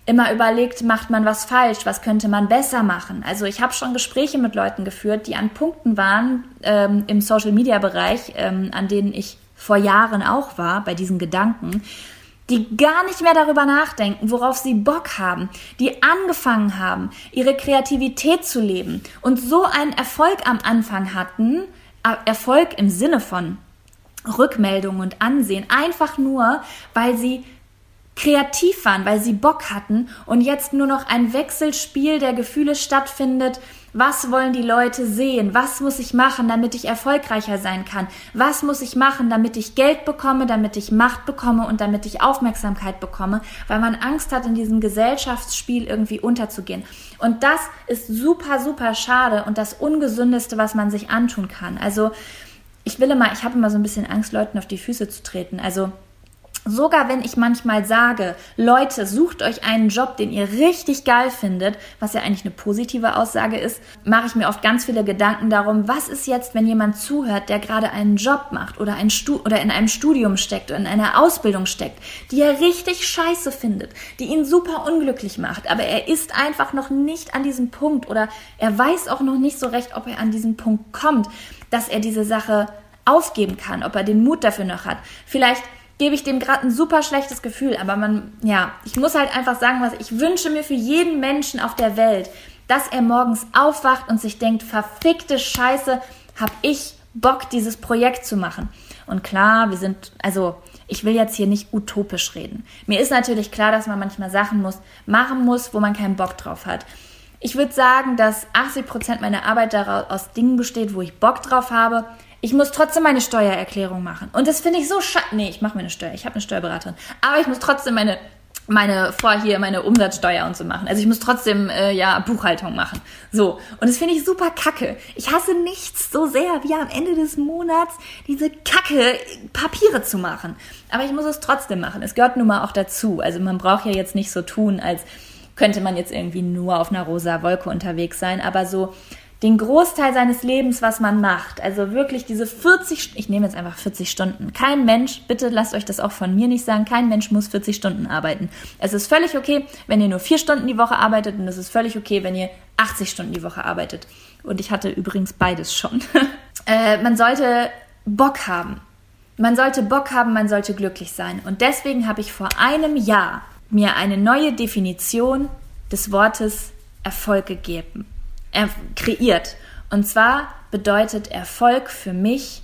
immer überlegt, macht man was falsch, was könnte man besser machen. Also ich habe schon Gespräche mit Leuten geführt, die an Punkten waren ähm, im Social-Media-Bereich, ähm, an denen ich vor Jahren auch war, bei diesen Gedanken, die gar nicht mehr darüber nachdenken, worauf sie Bock haben, die angefangen haben, ihre Kreativität zu leben und so einen Erfolg am Anfang hatten, Erfolg im Sinne von Rückmeldung und Ansehen, einfach nur, weil sie kreativ waren, weil sie Bock hatten und jetzt nur noch ein Wechselspiel der Gefühle stattfindet. Was wollen die Leute sehen? Was muss ich machen, damit ich erfolgreicher sein kann? Was muss ich machen, damit ich Geld bekomme, damit ich Macht bekomme und damit ich Aufmerksamkeit bekomme? Weil man Angst hat, in diesem Gesellschaftsspiel irgendwie unterzugehen. Und das ist super, super schade und das Ungesündeste, was man sich antun kann. Also ich will immer, ich habe immer so ein bisschen Angst, Leuten auf die Füße zu treten. Also Sogar wenn ich manchmal sage, Leute, sucht euch einen Job, den ihr richtig geil findet, was ja eigentlich eine positive Aussage ist, mache ich mir oft ganz viele Gedanken darum, was ist jetzt, wenn jemand zuhört, der gerade einen Job macht oder, ein Stu oder in einem Studium steckt oder in einer Ausbildung steckt, die er richtig scheiße findet, die ihn super unglücklich macht, aber er ist einfach noch nicht an diesem Punkt oder er weiß auch noch nicht so recht, ob er an diesen Punkt kommt, dass er diese Sache aufgeben kann, ob er den Mut dafür noch hat. Vielleicht gebe ich dem gerade ein super schlechtes Gefühl. Aber man, ja, ich muss halt einfach sagen, was ich wünsche mir für jeden Menschen auf der Welt, dass er morgens aufwacht und sich denkt, verfickte Scheiße, hab ich Bock, dieses Projekt zu machen. Und klar, wir sind, also ich will jetzt hier nicht utopisch reden. Mir ist natürlich klar, dass man manchmal Sachen muss, machen muss, wo man keinen Bock drauf hat. Ich würde sagen, dass 80 Prozent meiner Arbeit daraus aus Dingen besteht, wo ich Bock drauf habe. Ich muss trotzdem meine Steuererklärung machen. Und das finde ich so schade. Nee, ich mache mir eine Steuer. Ich habe eine Steuerberaterin. Aber ich muss trotzdem meine meine vor hier meine Umsatzsteuer und so machen. Also ich muss trotzdem äh, ja Buchhaltung machen. So und das finde ich super kacke. Ich hasse nichts so sehr wie am Ende des Monats diese Kacke Papiere zu machen. Aber ich muss es trotzdem machen. Es gehört nun mal auch dazu. Also man braucht ja jetzt nicht so tun, als könnte man jetzt irgendwie nur auf einer rosa Wolke unterwegs sein. Aber so den Großteil seines Lebens, was man macht. Also wirklich diese 40, ich nehme jetzt einfach 40 Stunden. Kein Mensch, bitte lasst euch das auch von mir nicht sagen, kein Mensch muss 40 Stunden arbeiten. Es ist völlig okay, wenn ihr nur vier Stunden die Woche arbeitet und es ist völlig okay, wenn ihr 80 Stunden die Woche arbeitet. Und ich hatte übrigens beides schon. [LAUGHS] äh, man sollte Bock haben. Man sollte Bock haben, man sollte glücklich sein. Und deswegen habe ich vor einem Jahr mir eine neue Definition des Wortes Erfolg gegeben er kreiert. Und zwar bedeutet Erfolg für mich,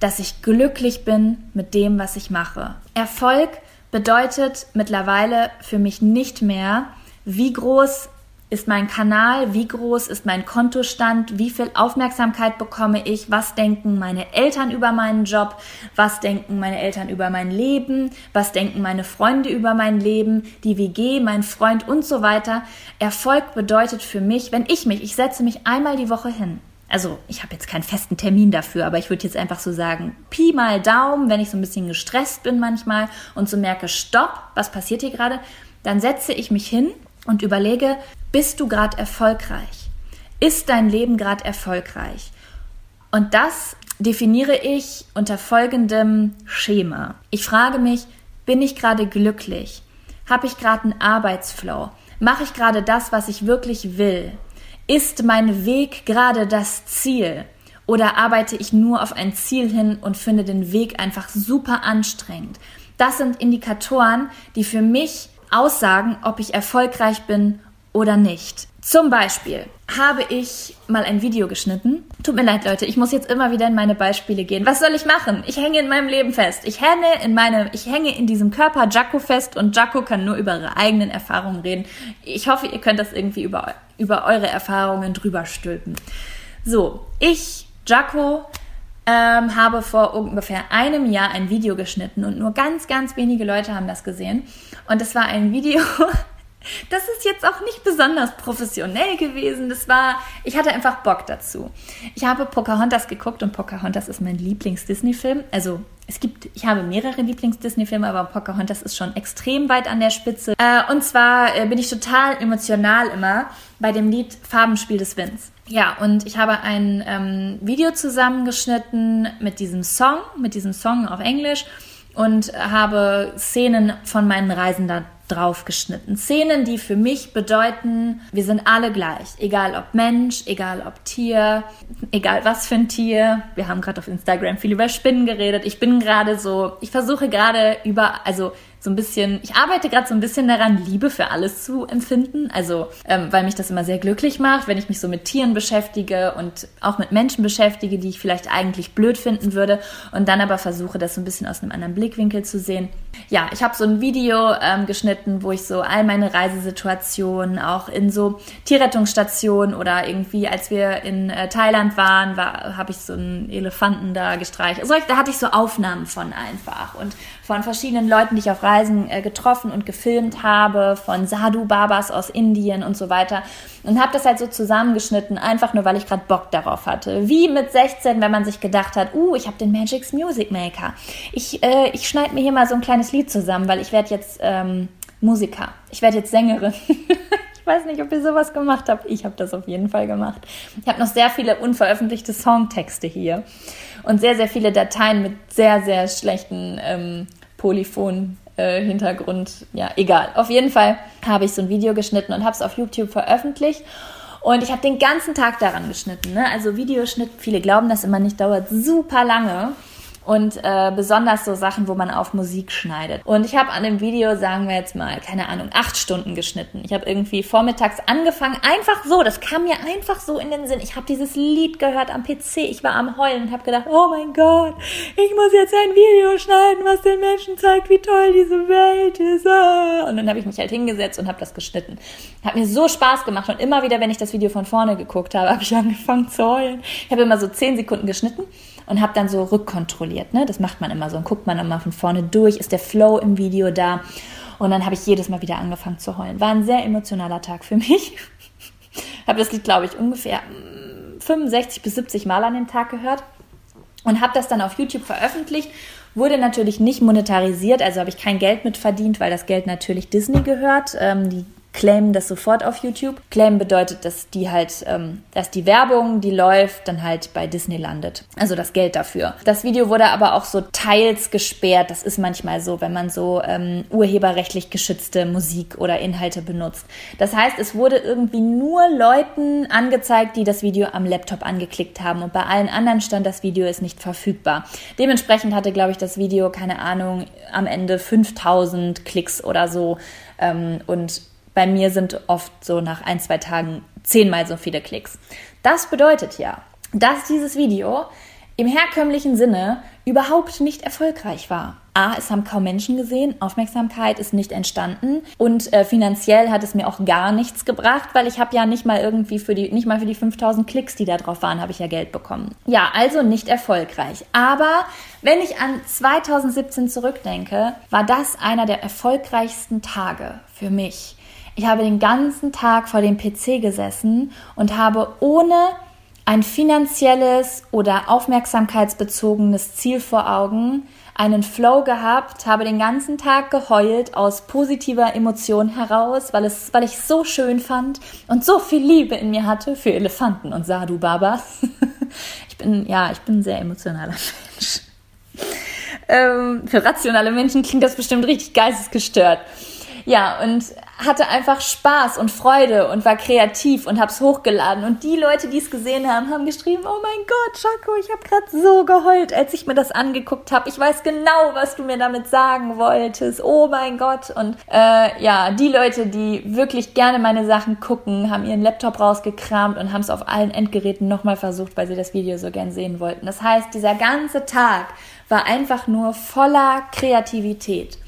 dass ich glücklich bin mit dem, was ich mache. Erfolg bedeutet mittlerweile für mich nicht mehr, wie groß ist mein Kanal, wie groß ist mein Kontostand, wie viel Aufmerksamkeit bekomme ich, was denken meine Eltern über meinen Job, was denken meine Eltern über mein Leben, was denken meine Freunde über mein Leben, die WG, mein Freund und so weiter. Erfolg bedeutet für mich, wenn ich mich, ich setze mich einmal die Woche hin. Also ich habe jetzt keinen festen Termin dafür, aber ich würde jetzt einfach so sagen, Pi mal Daumen, wenn ich so ein bisschen gestresst bin manchmal und so merke, stopp, was passiert hier gerade, dann setze ich mich hin und überlege, bist du gerade erfolgreich? Ist dein Leben gerade erfolgreich? Und das definiere ich unter folgendem Schema. Ich frage mich, bin ich gerade glücklich? Habe ich gerade einen Arbeitsflow? Mache ich gerade das, was ich wirklich will? Ist mein Weg gerade das Ziel? Oder arbeite ich nur auf ein Ziel hin und finde den Weg einfach super anstrengend? Das sind Indikatoren, die für mich aussagen, ob ich erfolgreich bin oder nicht. Zum Beispiel habe ich mal ein Video geschnitten. Tut mir leid, Leute, ich muss jetzt immer wieder in meine Beispiele gehen. Was soll ich machen? Ich hänge in meinem Leben fest. Ich hänge in meinem, ich hänge in diesem Körper Jaco fest und Jaco kann nur über ihre eigenen Erfahrungen reden. Ich hoffe, ihr könnt das irgendwie über, über eure Erfahrungen drüber stülpen. So, ich, Jaco, ähm, habe vor ungefähr einem Jahr ein Video geschnitten und nur ganz, ganz wenige Leute haben das gesehen. Und es war ein Video, [LAUGHS] das ist jetzt auch nicht besonders professionell gewesen. Das war, ich hatte einfach Bock dazu. Ich habe Pocahontas geguckt und Pocahontas ist mein Lieblings-Disney-Film. Also es gibt, ich habe mehrere Lieblings-Disney-Filme, aber Pocahontas ist schon extrem weit an der Spitze. Äh, und zwar äh, bin ich total emotional immer bei dem Lied Farbenspiel des Winds. Ja, und ich habe ein ähm, Video zusammengeschnitten mit diesem Song, mit diesem Song auf Englisch und habe Szenen von meinen Reisen da drauf geschnitten. Szenen, die für mich bedeuten, wir sind alle gleich. Egal ob Mensch, egal ob Tier, egal was für ein Tier. Wir haben gerade auf Instagram viel über Spinnen geredet. Ich bin gerade so, ich versuche gerade über, also so ein bisschen, ich arbeite gerade so ein bisschen daran, Liebe für alles zu empfinden. Also, ähm, weil mich das immer sehr glücklich macht, wenn ich mich so mit Tieren beschäftige und auch mit Menschen beschäftige, die ich vielleicht eigentlich blöd finden würde und dann aber versuche, das so ein bisschen aus einem anderen Blickwinkel zu sehen. Ja, ich habe so ein Video ähm, geschnitten, wo ich so all meine Reisesituationen auch in so Tierrettungsstationen oder irgendwie, als wir in äh, Thailand waren, war, habe ich so einen Elefanten da gestreicht. Also, da hatte ich so Aufnahmen von einfach und von verschiedenen Leuten, die ich auf Reisen äh, getroffen und gefilmt habe, von Sadhu Babas aus Indien und so weiter. Und habe das halt so zusammengeschnitten, einfach nur, weil ich gerade Bock darauf hatte. Wie mit 16, wenn man sich gedacht hat, uh, ich habe den Magic's Music Maker. Ich, äh, ich schneide mir hier mal so ein kleines Lied zusammen, weil ich werde jetzt ähm, Musiker. Ich werde jetzt Sängerin. [LAUGHS] Ich weiß nicht, ob ihr sowas gemacht habt. Ich habe das auf jeden Fall gemacht. Ich habe noch sehr viele unveröffentlichte Songtexte hier und sehr, sehr viele Dateien mit sehr, sehr schlechten ähm, Polyphon. Äh, Hintergrund, ja, egal. Auf jeden Fall habe ich so ein Video geschnitten und habe es auf YouTube veröffentlicht. Und ich habe den ganzen Tag daran geschnitten. Ne? Also Videoschnitt, viele glauben das immer nicht, dauert super lange und äh, besonders so Sachen, wo man auf Musik schneidet. Und ich habe an dem Video, sagen wir jetzt mal, keine Ahnung, acht Stunden geschnitten. Ich habe irgendwie vormittags angefangen, einfach so, das kam mir einfach so in den Sinn. Ich habe dieses Lied gehört am PC, ich war am Heulen und habe gedacht, oh mein Gott, ich muss jetzt ein Video schneiden, was den Menschen zeigt, wie toll diese Welt ist. Ah. Und dann habe ich mich halt hingesetzt und habe das geschnitten. Hat mir so Spaß gemacht und immer wieder, wenn ich das Video von vorne geguckt habe, habe ich angefangen zu heulen. Ich habe immer so zehn Sekunden geschnitten und habe dann so rückkontrolliert. Ne? Das macht man immer so und guckt man immer von vorne durch, ist der Flow im Video da. Und dann habe ich jedes Mal wieder angefangen zu heulen. War ein sehr emotionaler Tag für [LAUGHS] mich. habe das Lied, glaube ich, ungefähr 65 mm, bis 70 Mal an dem Tag gehört und habe das dann auf YouTube veröffentlicht. Wurde natürlich nicht monetarisiert, also habe ich kein Geld mit verdient, weil das Geld natürlich Disney gehört. Ähm, die claimen das sofort auf YouTube. Claim bedeutet, dass die halt, ähm, dass die Werbung, die läuft, dann halt bei Disney landet. Also das Geld dafür. Das Video wurde aber auch so teils gesperrt. Das ist manchmal so, wenn man so ähm, urheberrechtlich geschützte Musik oder Inhalte benutzt. Das heißt, es wurde irgendwie nur Leuten angezeigt, die das Video am Laptop angeklickt haben und bei allen anderen stand, das Video ist nicht verfügbar. Dementsprechend hatte, glaube ich, das Video, keine Ahnung, am Ende 5000 Klicks oder so. Ähm, und bei mir sind oft so nach ein, zwei Tagen zehnmal so viele Klicks. Das bedeutet ja, dass dieses Video im herkömmlichen Sinne überhaupt nicht erfolgreich war. A, es haben kaum Menschen gesehen, Aufmerksamkeit ist nicht entstanden und äh, finanziell hat es mir auch gar nichts gebracht, weil ich habe ja nicht mal irgendwie für die, nicht mal für die 5000 Klicks, die da drauf waren, habe ich ja Geld bekommen. Ja, also nicht erfolgreich. Aber wenn ich an 2017 zurückdenke, war das einer der erfolgreichsten Tage für mich. Ich habe den ganzen Tag vor dem PC gesessen und habe ohne ein finanzielles oder aufmerksamkeitsbezogenes Ziel vor Augen einen Flow gehabt, habe den ganzen Tag geheult aus positiver Emotion heraus, weil, es, weil ich so schön fand und so viel Liebe in mir hatte für Elefanten und Sadhu Babas. [LAUGHS] ich bin, ja, ich bin ein sehr emotionaler Mensch. Ähm, für rationale Menschen klingt das bestimmt richtig geistesgestört. Ja, und hatte einfach Spaß und Freude und war kreativ und hab's hochgeladen. Und die Leute, die es gesehen haben, haben geschrieben, oh mein Gott, Chaco, ich habe gerade so geheult, als ich mir das angeguckt habe. Ich weiß genau, was du mir damit sagen wolltest. Oh mein Gott. Und äh, ja, die Leute, die wirklich gerne meine Sachen gucken, haben ihren Laptop rausgekramt und haben es auf allen Endgeräten nochmal versucht, weil sie das Video so gern sehen wollten. Das heißt, dieser ganze Tag war einfach nur voller Kreativität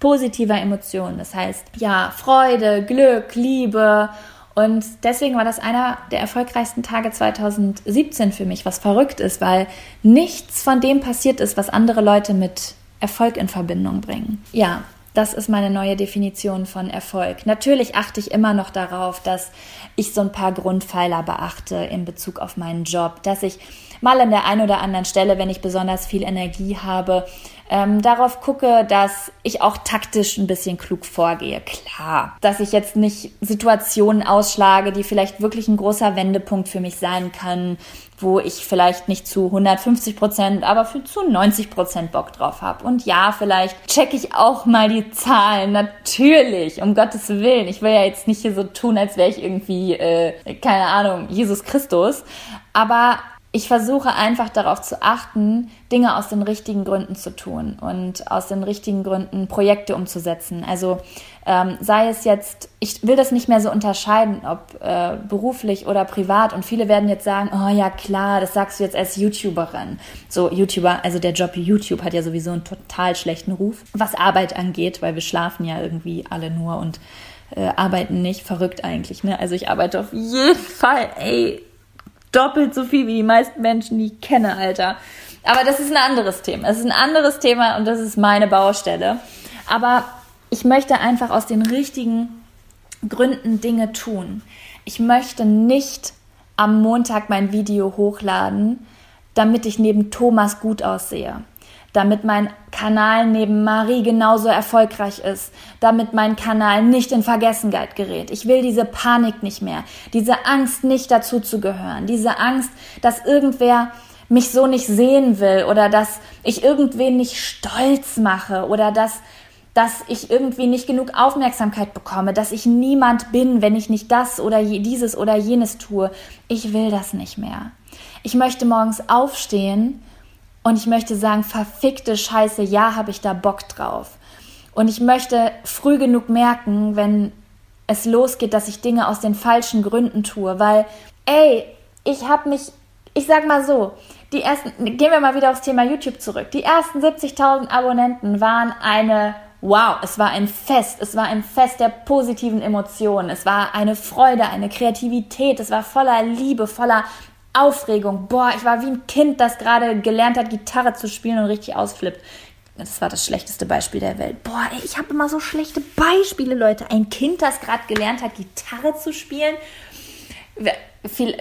positiver Emotionen. Das heißt, ja, Freude, Glück, Liebe. Und deswegen war das einer der erfolgreichsten Tage 2017 für mich, was verrückt ist, weil nichts von dem passiert ist, was andere Leute mit Erfolg in Verbindung bringen. Ja, das ist meine neue Definition von Erfolg. Natürlich achte ich immer noch darauf, dass ich so ein paar Grundpfeiler beachte in Bezug auf meinen Job, dass ich mal an der einen oder anderen Stelle, wenn ich besonders viel Energie habe, ähm, darauf gucke, dass ich auch taktisch ein bisschen klug vorgehe. Klar, dass ich jetzt nicht Situationen ausschlage, die vielleicht wirklich ein großer Wendepunkt für mich sein können, wo ich vielleicht nicht zu 150 Prozent, aber für zu 90 Prozent Bock drauf habe. Und ja, vielleicht checke ich auch mal die Zahlen. Natürlich, um Gottes Willen. Ich will ja jetzt nicht hier so tun, als wäre ich irgendwie, äh, keine Ahnung, Jesus Christus. Aber ich versuche einfach darauf zu achten, Dinge aus den richtigen Gründen zu tun und aus den richtigen Gründen Projekte umzusetzen. Also ähm, sei es jetzt, ich will das nicht mehr so unterscheiden, ob äh, beruflich oder privat. Und viele werden jetzt sagen, oh ja klar, das sagst du jetzt als YouTuberin. So YouTuber, also der Job YouTube hat ja sowieso einen total schlechten Ruf, was Arbeit angeht, weil wir schlafen ja irgendwie alle nur und äh, arbeiten nicht. Verrückt eigentlich, ne? Also ich arbeite auf jeden Fall, ey, doppelt so viel wie die meisten Menschen, die ich kenne, Alter. Aber das ist ein anderes Thema. Es ist ein anderes Thema und das ist meine Baustelle. Aber ich möchte einfach aus den richtigen Gründen Dinge tun. Ich möchte nicht am Montag mein Video hochladen, damit ich neben Thomas gut aussehe damit mein Kanal neben Marie genauso erfolgreich ist, damit mein Kanal nicht in Vergessenheit gerät. Ich will diese Panik nicht mehr, diese Angst nicht dazu zu gehören, diese Angst, dass irgendwer mich so nicht sehen will oder dass ich irgendwen nicht stolz mache oder dass dass ich irgendwie nicht genug Aufmerksamkeit bekomme, dass ich niemand bin, wenn ich nicht das oder dieses oder jenes tue. Ich will das nicht mehr. Ich möchte morgens aufstehen und ich möchte sagen, verfickte Scheiße, ja, habe ich da Bock drauf. Und ich möchte früh genug merken, wenn es losgeht, dass ich Dinge aus den falschen Gründen tue, weil, ey, ich habe mich, ich sag mal so, die ersten, gehen wir mal wieder aufs Thema YouTube zurück. Die ersten 70.000 Abonnenten waren eine, wow, es war ein Fest, es war ein Fest der positiven Emotionen, es war eine Freude, eine Kreativität, es war voller Liebe, voller Aufregung. Boah, ich war wie ein Kind, das gerade gelernt hat, Gitarre zu spielen und richtig ausflippt. Das war das schlechteste Beispiel der Welt. Boah, ey, ich habe immer so schlechte Beispiele, Leute. Ein Kind, das gerade gelernt hat, Gitarre zu spielen.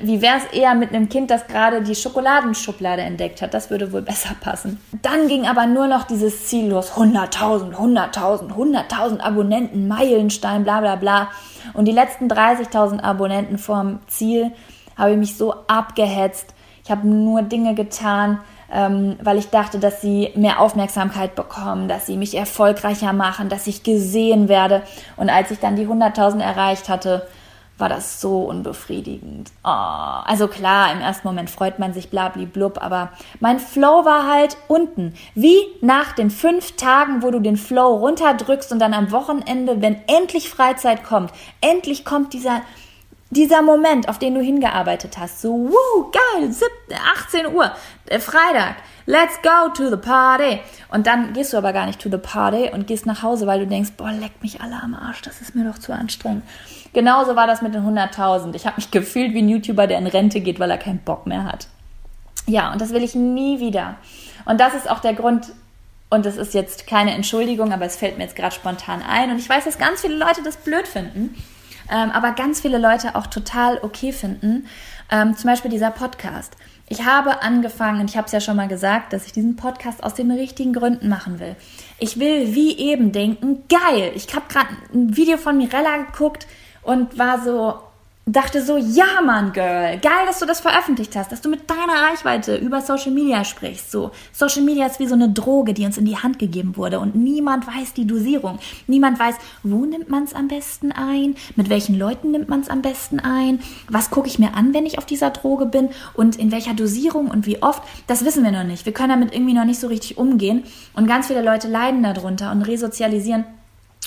Wie wäre es eher mit einem Kind, das gerade die Schokoladenschublade entdeckt hat? Das würde wohl besser passen. Dann ging aber nur noch dieses Ziel los. 100.000, 100.000, 100.000 Abonnenten, Meilenstein, bla bla bla. Und die letzten 30.000 Abonnenten vorm Ziel habe ich mich so abgehetzt. Ich habe nur Dinge getan, ähm, weil ich dachte, dass sie mehr Aufmerksamkeit bekommen, dass sie mich erfolgreicher machen, dass ich gesehen werde. Und als ich dann die 100.000 erreicht hatte, war das so unbefriedigend. Oh, also klar, im ersten Moment freut man sich blub, aber mein Flow war halt unten. Wie nach den fünf Tagen, wo du den Flow runterdrückst und dann am Wochenende, wenn endlich Freizeit kommt, endlich kommt dieser, dieser Moment, auf den du hingearbeitet hast, so, wuh, geil, 18 Uhr, äh, Freitag, let's go to the party. Und dann gehst du aber gar nicht to the party und gehst nach Hause, weil du denkst, boah, leck mich alle am Arsch, das ist mir doch zu anstrengend. Genauso war das mit den 100.000. Ich habe mich gefühlt wie ein YouTuber, der in Rente geht, weil er keinen Bock mehr hat. Ja, und das will ich nie wieder. Und das ist auch der Grund, und das ist jetzt keine Entschuldigung, aber es fällt mir jetzt gerade spontan ein. Und ich weiß, dass ganz viele Leute das blöd finden ähm, aber ganz viele Leute auch total okay finden. Ähm, zum Beispiel dieser Podcast. Ich habe angefangen, und ich habe es ja schon mal gesagt, dass ich diesen Podcast aus den richtigen Gründen machen will. Ich will wie eben denken, geil, ich habe gerade ein Video von Mirella geguckt und war so, dachte so, ja Mann, Girl, geil, dass du das veröffentlicht hast, dass du mit deiner Reichweite über Social Media sprichst. So, Social Media ist wie so eine Droge, die uns in die Hand gegeben wurde und niemand weiß die Dosierung. Niemand weiß, wo nimmt man es am besten ein, mit welchen Leuten nimmt man es am besten ein, was gucke ich mir an, wenn ich auf dieser Droge bin und in welcher Dosierung und wie oft, das wissen wir noch nicht. Wir können damit irgendwie noch nicht so richtig umgehen und ganz viele Leute leiden darunter und resozialisieren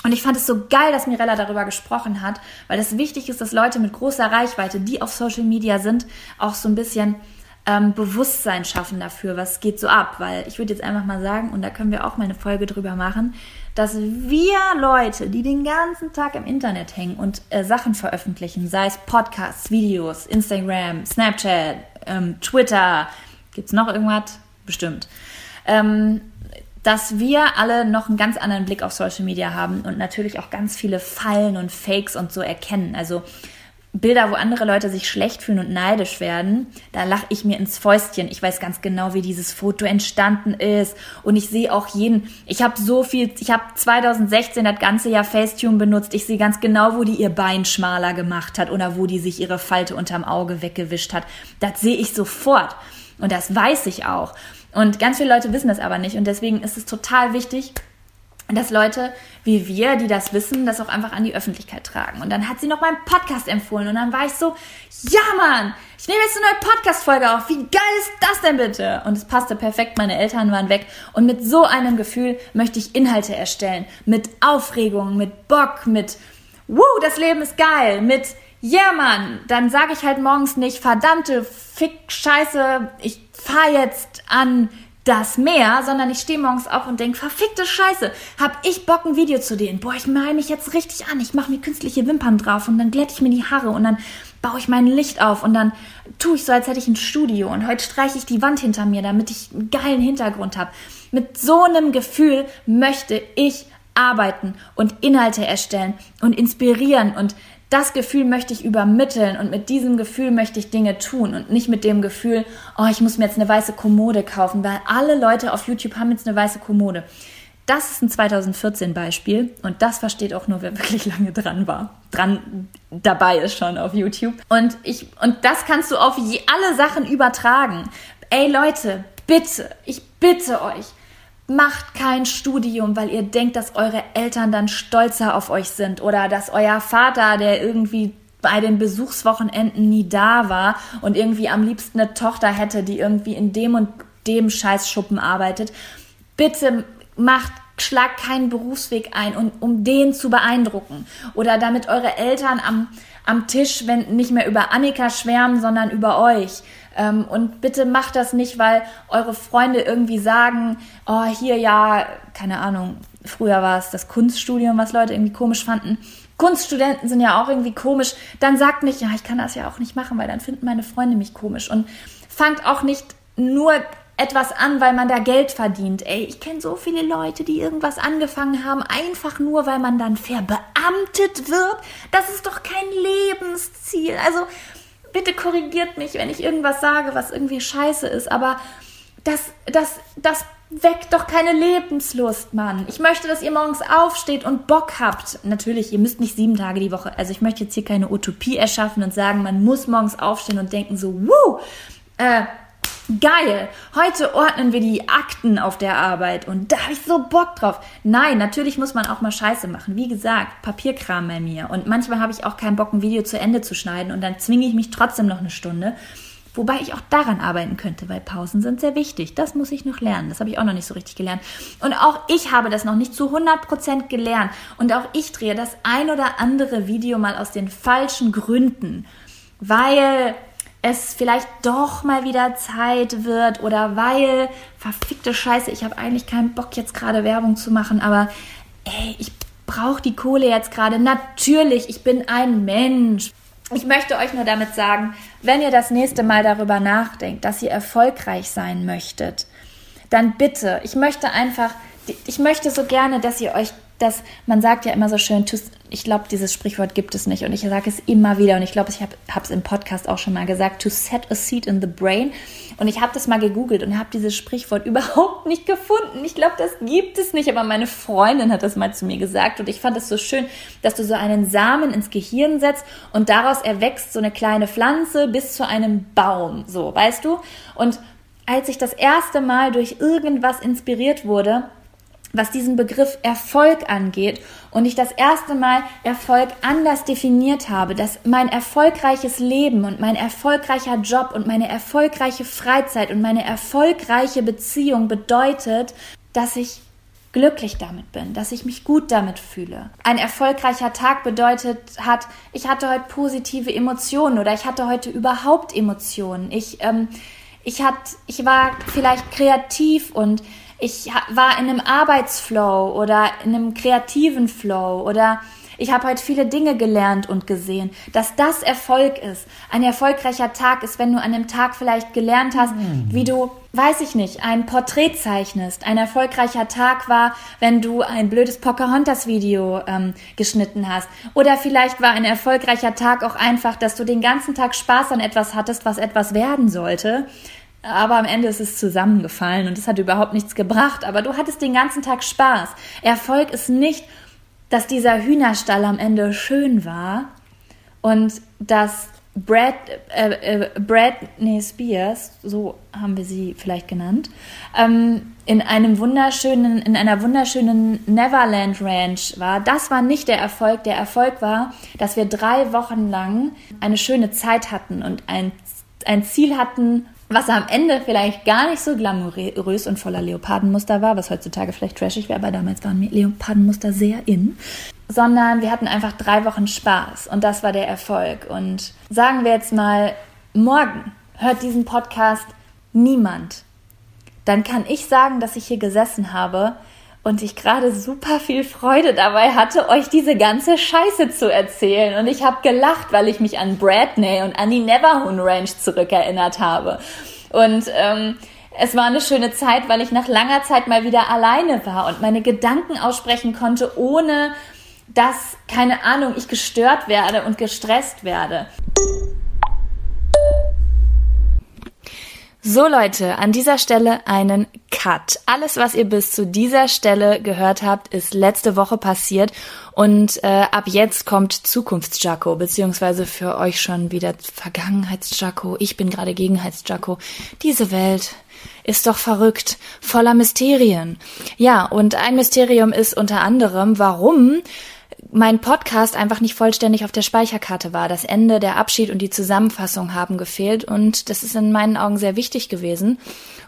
und ich fand es so geil, dass Mirella darüber gesprochen hat, weil es wichtig ist, dass Leute mit großer Reichweite, die auf Social Media sind, auch so ein bisschen ähm, Bewusstsein schaffen dafür, was geht so ab. Weil ich würde jetzt einfach mal sagen, und da können wir auch mal eine Folge drüber machen, dass wir Leute, die den ganzen Tag im Internet hängen und äh, Sachen veröffentlichen, sei es Podcasts, Videos, Instagram, Snapchat, ähm, Twitter, gibt's noch irgendwas? Bestimmt. Ähm, dass wir alle noch einen ganz anderen Blick auf Social Media haben und natürlich auch ganz viele Fallen und Fakes und so erkennen. Also Bilder, wo andere Leute sich schlecht fühlen und neidisch werden, da lache ich mir ins Fäustchen. Ich weiß ganz genau, wie dieses Foto entstanden ist und ich sehe auch jeden. Ich habe so viel, ich habe 2016 das ganze Jahr Facetune benutzt. Ich sehe ganz genau, wo die ihr Bein schmaler gemacht hat oder wo die sich ihre Falte unterm Auge weggewischt hat. Das sehe ich sofort und das weiß ich auch. Und ganz viele Leute wissen das aber nicht. Und deswegen ist es total wichtig, dass Leute wie wir, die das wissen, das auch einfach an die Öffentlichkeit tragen. Und dann hat sie noch meinen Podcast empfohlen und dann war ich so, ja Mann, ich nehme jetzt eine neue Podcast-Folge auf. Wie geil ist das denn bitte? Und es passte perfekt, meine Eltern waren weg. Und mit so einem Gefühl möchte ich Inhalte erstellen. Mit Aufregung, mit Bock, mit, wuh, das Leben ist geil, mit, ja yeah, Mann, dann sage ich halt morgens nicht, verdammte Fick, Scheiße, ich fahr jetzt an das mehr, sondern ich stehe morgens auf und denke, verfickte Scheiße, hab ich Bock, ein Video zu denen. Boah, ich mal mich jetzt richtig an. Ich mache mir künstliche Wimpern drauf und dann glätte ich mir die Haare und dann baue ich mein Licht auf und dann tue ich so, als hätte ich ein Studio und heute streiche ich die Wand hinter mir, damit ich einen geilen Hintergrund habe. Mit so einem Gefühl möchte ich arbeiten und Inhalte erstellen und inspirieren und das Gefühl möchte ich übermitteln und mit diesem Gefühl möchte ich Dinge tun und nicht mit dem Gefühl, oh, ich muss mir jetzt eine weiße Kommode kaufen, weil alle Leute auf YouTube haben jetzt eine weiße Kommode. Das ist ein 2014 Beispiel und das versteht auch nur, wer [LAUGHS] wirklich lange dran war. Dran dabei ist schon auf YouTube. Und ich, und das kannst du auf je, alle Sachen übertragen. Ey Leute, bitte, ich bitte euch, Macht kein Studium, weil ihr denkt, dass eure Eltern dann stolzer auf euch sind oder dass euer Vater, der irgendwie bei den Besuchswochenenden nie da war und irgendwie am liebsten eine Tochter hätte, die irgendwie in dem und dem Scheißschuppen arbeitet. Bitte macht schlagt keinen Berufsweg ein, und, um den zu beeindrucken. Oder damit eure Eltern am, am Tisch, wenn nicht mehr über Annika schwärmen, sondern über euch. Ähm, und bitte macht das nicht, weil eure Freunde irgendwie sagen, oh, hier ja, keine Ahnung, früher war es das Kunststudium, was Leute irgendwie komisch fanden. Kunststudenten sind ja auch irgendwie komisch. Dann sagt nicht, ja, ich kann das ja auch nicht machen, weil dann finden meine Freunde mich komisch. Und fangt auch nicht nur etwas an, weil man da Geld verdient. Ey, ich kenne so viele Leute, die irgendwas angefangen haben, einfach nur, weil man dann verbeamtet wird. Das ist doch kein Lebensziel. Also bitte korrigiert mich, wenn ich irgendwas sage, was irgendwie scheiße ist, aber das, das, das weckt doch keine Lebenslust, Mann. Ich möchte, dass ihr morgens aufsteht und Bock habt. Natürlich, ihr müsst nicht sieben Tage die Woche. Also ich möchte jetzt hier keine Utopie erschaffen und sagen, man muss morgens aufstehen und denken so, wuh, äh, Geil, heute ordnen wir die Akten auf der Arbeit und da habe ich so Bock drauf. Nein, natürlich muss man auch mal Scheiße machen. Wie gesagt, Papierkram bei mir. Und manchmal habe ich auch keinen Bock, ein Video zu Ende zu schneiden und dann zwinge ich mich trotzdem noch eine Stunde. Wobei ich auch daran arbeiten könnte, weil Pausen sind sehr wichtig. Das muss ich noch lernen. Das habe ich auch noch nicht so richtig gelernt. Und auch ich habe das noch nicht zu 100% gelernt. Und auch ich drehe das ein oder andere Video mal aus den falschen Gründen. Weil es vielleicht doch mal wieder Zeit wird oder weil, verfickte Scheiße, ich habe eigentlich keinen Bock jetzt gerade Werbung zu machen, aber ey, ich brauche die Kohle jetzt gerade. Natürlich, ich bin ein Mensch. Ich möchte euch nur damit sagen, wenn ihr das nächste Mal darüber nachdenkt, dass ihr erfolgreich sein möchtet, dann bitte, ich möchte einfach, ich möchte so gerne, dass ihr euch dass man sagt ja immer so schön, ich glaube, dieses Sprichwort gibt es nicht und ich sage es immer wieder und ich glaube, ich habe es im Podcast auch schon mal gesagt, to set a seed in the brain und ich habe das mal gegoogelt und habe dieses Sprichwort [LAUGHS] überhaupt nicht gefunden. Ich glaube, das gibt es nicht, aber meine Freundin hat das mal zu mir gesagt und ich fand es so schön, dass du so einen Samen ins Gehirn setzt und daraus erwächst so eine kleine Pflanze bis zu einem Baum, so, weißt du? Und als ich das erste Mal durch irgendwas inspiriert wurde, was diesen Begriff Erfolg angeht und ich das erste Mal Erfolg anders definiert habe, dass mein erfolgreiches Leben und mein erfolgreicher Job und meine erfolgreiche Freizeit und meine erfolgreiche Beziehung bedeutet, dass ich glücklich damit bin, dass ich mich gut damit fühle. Ein erfolgreicher Tag bedeutet hat, ich hatte heute positive Emotionen oder ich hatte heute überhaupt Emotionen. Ich ähm, ich hat, ich war vielleicht kreativ und ich war in einem Arbeitsflow oder in einem kreativen Flow oder ich habe heute viele Dinge gelernt und gesehen, dass das Erfolg ist. Ein erfolgreicher Tag ist, wenn du an einem Tag vielleicht gelernt hast, mhm. wie du, weiß ich nicht, ein Porträt zeichnest. Ein erfolgreicher Tag war, wenn du ein blödes Pocahontas-Video ähm, geschnitten hast. Oder vielleicht war ein erfolgreicher Tag auch einfach, dass du den ganzen Tag Spaß an etwas hattest, was etwas werden sollte. Aber am Ende ist es zusammengefallen und es hat überhaupt nichts gebracht. Aber du hattest den ganzen Tag Spaß. Erfolg ist nicht, dass dieser Hühnerstall am Ende schön war und dass Brad, äh, äh, Bradney Spears, so haben wir sie vielleicht genannt, ähm, in einem wunderschönen, in einer wunderschönen Neverland Ranch war. Das war nicht der Erfolg. Der Erfolg war, dass wir drei Wochen lang eine schöne Zeit hatten und ein, ein Ziel hatten, was am Ende vielleicht gar nicht so glamourös und voller Leopardenmuster war, was heutzutage vielleicht trashig wäre, aber damals waren Leopardenmuster sehr in sondern wir hatten einfach drei Wochen Spaß und das war der Erfolg. Und sagen wir jetzt mal, morgen hört diesen Podcast niemand. Dann kann ich sagen, dass ich hier gesessen habe und ich gerade super viel Freude dabei hatte, euch diese ganze Scheiße zu erzählen. Und ich habe gelacht, weil ich mich an Bradney und an die Neverhoon Ranch zurückerinnert habe. Und ähm, es war eine schöne Zeit, weil ich nach langer Zeit mal wieder alleine war und meine Gedanken aussprechen konnte, ohne dass, keine Ahnung, ich gestört werde und gestresst werde. So Leute, an dieser Stelle einen Cut. Alles, was ihr bis zu dieser Stelle gehört habt, ist letzte Woche passiert und äh, ab jetzt kommt Zukunfts-Jaco, beziehungsweise für euch schon wieder Vergangenheits-Jaco. Ich bin gerade Gegenheits-Jaco. Diese Welt ist doch verrückt, voller Mysterien. Ja, und ein Mysterium ist unter anderem, warum mein Podcast einfach nicht vollständig auf der Speicherkarte war. Das Ende, der Abschied und die Zusammenfassung haben gefehlt und das ist in meinen Augen sehr wichtig gewesen.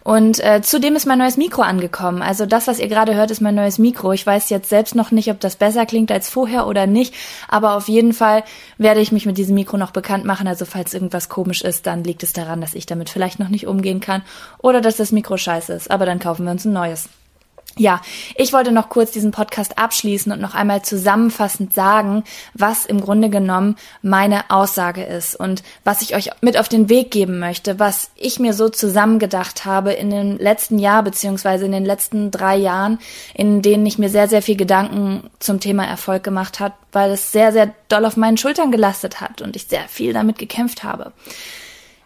Und äh, zudem ist mein neues Mikro angekommen. Also das, was ihr gerade hört, ist mein neues Mikro. Ich weiß jetzt selbst noch nicht, ob das besser klingt als vorher oder nicht, aber auf jeden Fall werde ich mich mit diesem Mikro noch bekannt machen. Also falls irgendwas komisch ist, dann liegt es daran, dass ich damit vielleicht noch nicht umgehen kann oder dass das Mikro scheiße ist. Aber dann kaufen wir uns ein neues. Ja, ich wollte noch kurz diesen Podcast abschließen und noch einmal zusammenfassend sagen, was im Grunde genommen meine Aussage ist und was ich euch mit auf den Weg geben möchte, was ich mir so zusammengedacht habe in dem letzten Jahr beziehungsweise in den letzten drei Jahren, in denen ich mir sehr, sehr viel Gedanken zum Thema Erfolg gemacht hat, weil es sehr, sehr doll auf meinen Schultern gelastet hat und ich sehr viel damit gekämpft habe.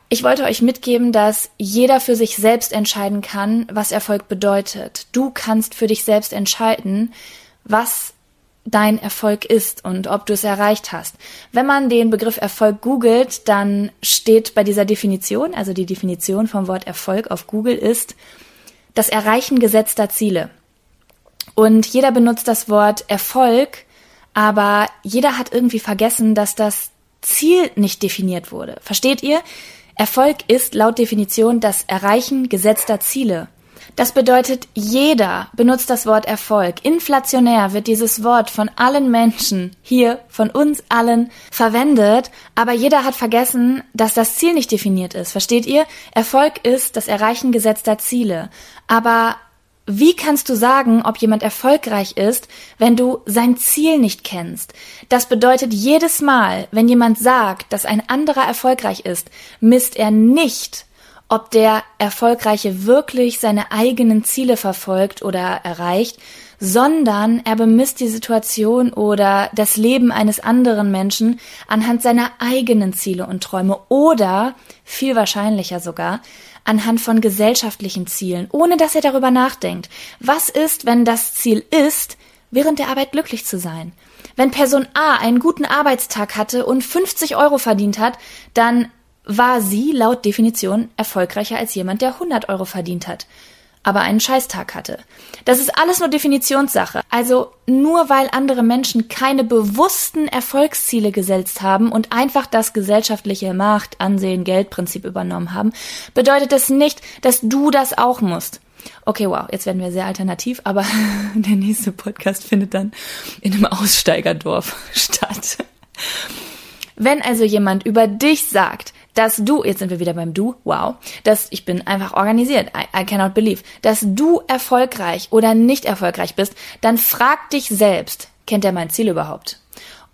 Ich wollte euch mitgeben, dass jeder für sich selbst entscheiden kann, was Erfolg bedeutet. Du kannst für dich selbst entscheiden, was dein Erfolg ist und ob du es erreicht hast. Wenn man den Begriff Erfolg googelt, dann steht bei dieser Definition, also die Definition vom Wort Erfolg auf Google ist das Erreichen gesetzter Ziele. Und jeder benutzt das Wort Erfolg, aber jeder hat irgendwie vergessen, dass das Ziel nicht definiert wurde. Versteht ihr? Erfolg ist laut Definition das Erreichen gesetzter Ziele. Das bedeutet, jeder benutzt das Wort Erfolg. Inflationär wird dieses Wort von allen Menschen hier, von uns allen verwendet, aber jeder hat vergessen, dass das Ziel nicht definiert ist. Versteht ihr? Erfolg ist das Erreichen gesetzter Ziele. Aber wie kannst du sagen, ob jemand erfolgreich ist, wenn du sein Ziel nicht kennst? Das bedeutet jedes Mal, wenn jemand sagt, dass ein anderer erfolgreich ist, misst er nicht, ob der Erfolgreiche wirklich seine eigenen Ziele verfolgt oder erreicht, sondern er bemisst die Situation oder das Leben eines anderen Menschen anhand seiner eigenen Ziele und Träume oder, viel wahrscheinlicher sogar, anhand von gesellschaftlichen Zielen, ohne dass er darüber nachdenkt. Was ist, wenn das Ziel ist, während der Arbeit glücklich zu sein? Wenn Person A einen guten Arbeitstag hatte und 50 Euro verdient hat, dann war sie laut Definition erfolgreicher als jemand, der 100 Euro verdient hat aber einen Scheißtag hatte. Das ist alles nur Definitionssache. Also nur weil andere Menschen keine bewussten Erfolgsziele gesetzt haben und einfach das gesellschaftliche Macht, Ansehen, Geldprinzip übernommen haben, bedeutet das nicht, dass du das auch musst. Okay, wow, jetzt werden wir sehr alternativ, aber [LAUGHS] der nächste Podcast findet dann in einem Aussteigerdorf [LAUGHS] statt. Wenn also jemand über dich sagt, dass du, jetzt sind wir wieder beim Du, wow, dass ich bin einfach organisiert, I, I cannot believe, dass du erfolgreich oder nicht erfolgreich bist, dann frag dich selbst, kennt er mein Ziel überhaupt?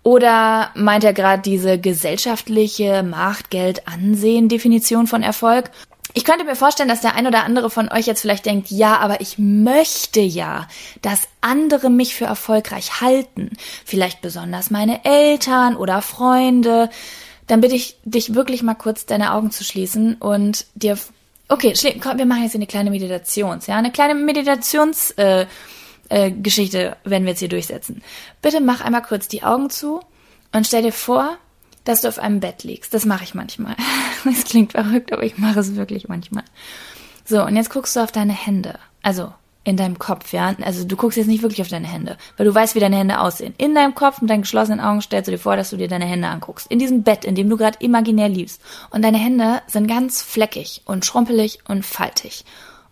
Oder meint er gerade diese gesellschaftliche Macht, Geld, Ansehen Definition von Erfolg? Ich könnte mir vorstellen, dass der ein oder andere von euch jetzt vielleicht denkt, ja, aber ich möchte ja, dass andere mich für erfolgreich halten. Vielleicht besonders meine Eltern oder Freunde dann bitte ich dich wirklich mal kurz deine Augen zu schließen und dir. Okay, komm, wir machen jetzt eine kleine Meditations, ja, eine kleine Meditationsgeschichte äh, äh, Geschichte werden wir jetzt hier durchsetzen. Bitte mach einmal kurz die Augen zu und stell dir vor, dass du auf einem Bett liegst. Das mache ich manchmal. [LAUGHS] Es klingt verrückt, aber ich mache es wirklich manchmal. So, und jetzt guckst du auf deine Hände. Also in deinem Kopf, ja. Also du guckst jetzt nicht wirklich auf deine Hände, weil du weißt, wie deine Hände aussehen. In deinem Kopf mit deinen geschlossenen Augen stellst du dir vor, dass du dir deine Hände anguckst. In diesem Bett, in dem du gerade imaginär liebst. Und deine Hände sind ganz fleckig und schrumpelig und faltig.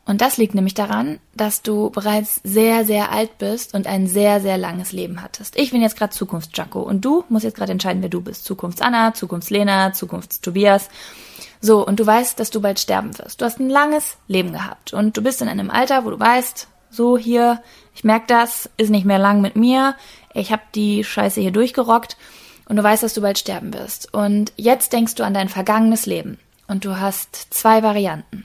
Und das liegt nämlich daran, dass du bereits sehr, sehr alt bist und ein sehr, sehr langes Leben hattest. Ich bin jetzt gerade Zukunfts-Jacko und du musst jetzt gerade entscheiden, wer du bist. Zukunfts-Anna, Zukunfts-Lena, Zukunfts-Tobias. So, und du weißt, dass du bald sterben wirst. Du hast ein langes Leben gehabt und du bist in einem Alter, wo du weißt, so hier, ich merke das, ist nicht mehr lang mit mir, ich habe die Scheiße hier durchgerockt und du weißt, dass du bald sterben wirst. Und jetzt denkst du an dein vergangenes Leben und du hast zwei Varianten.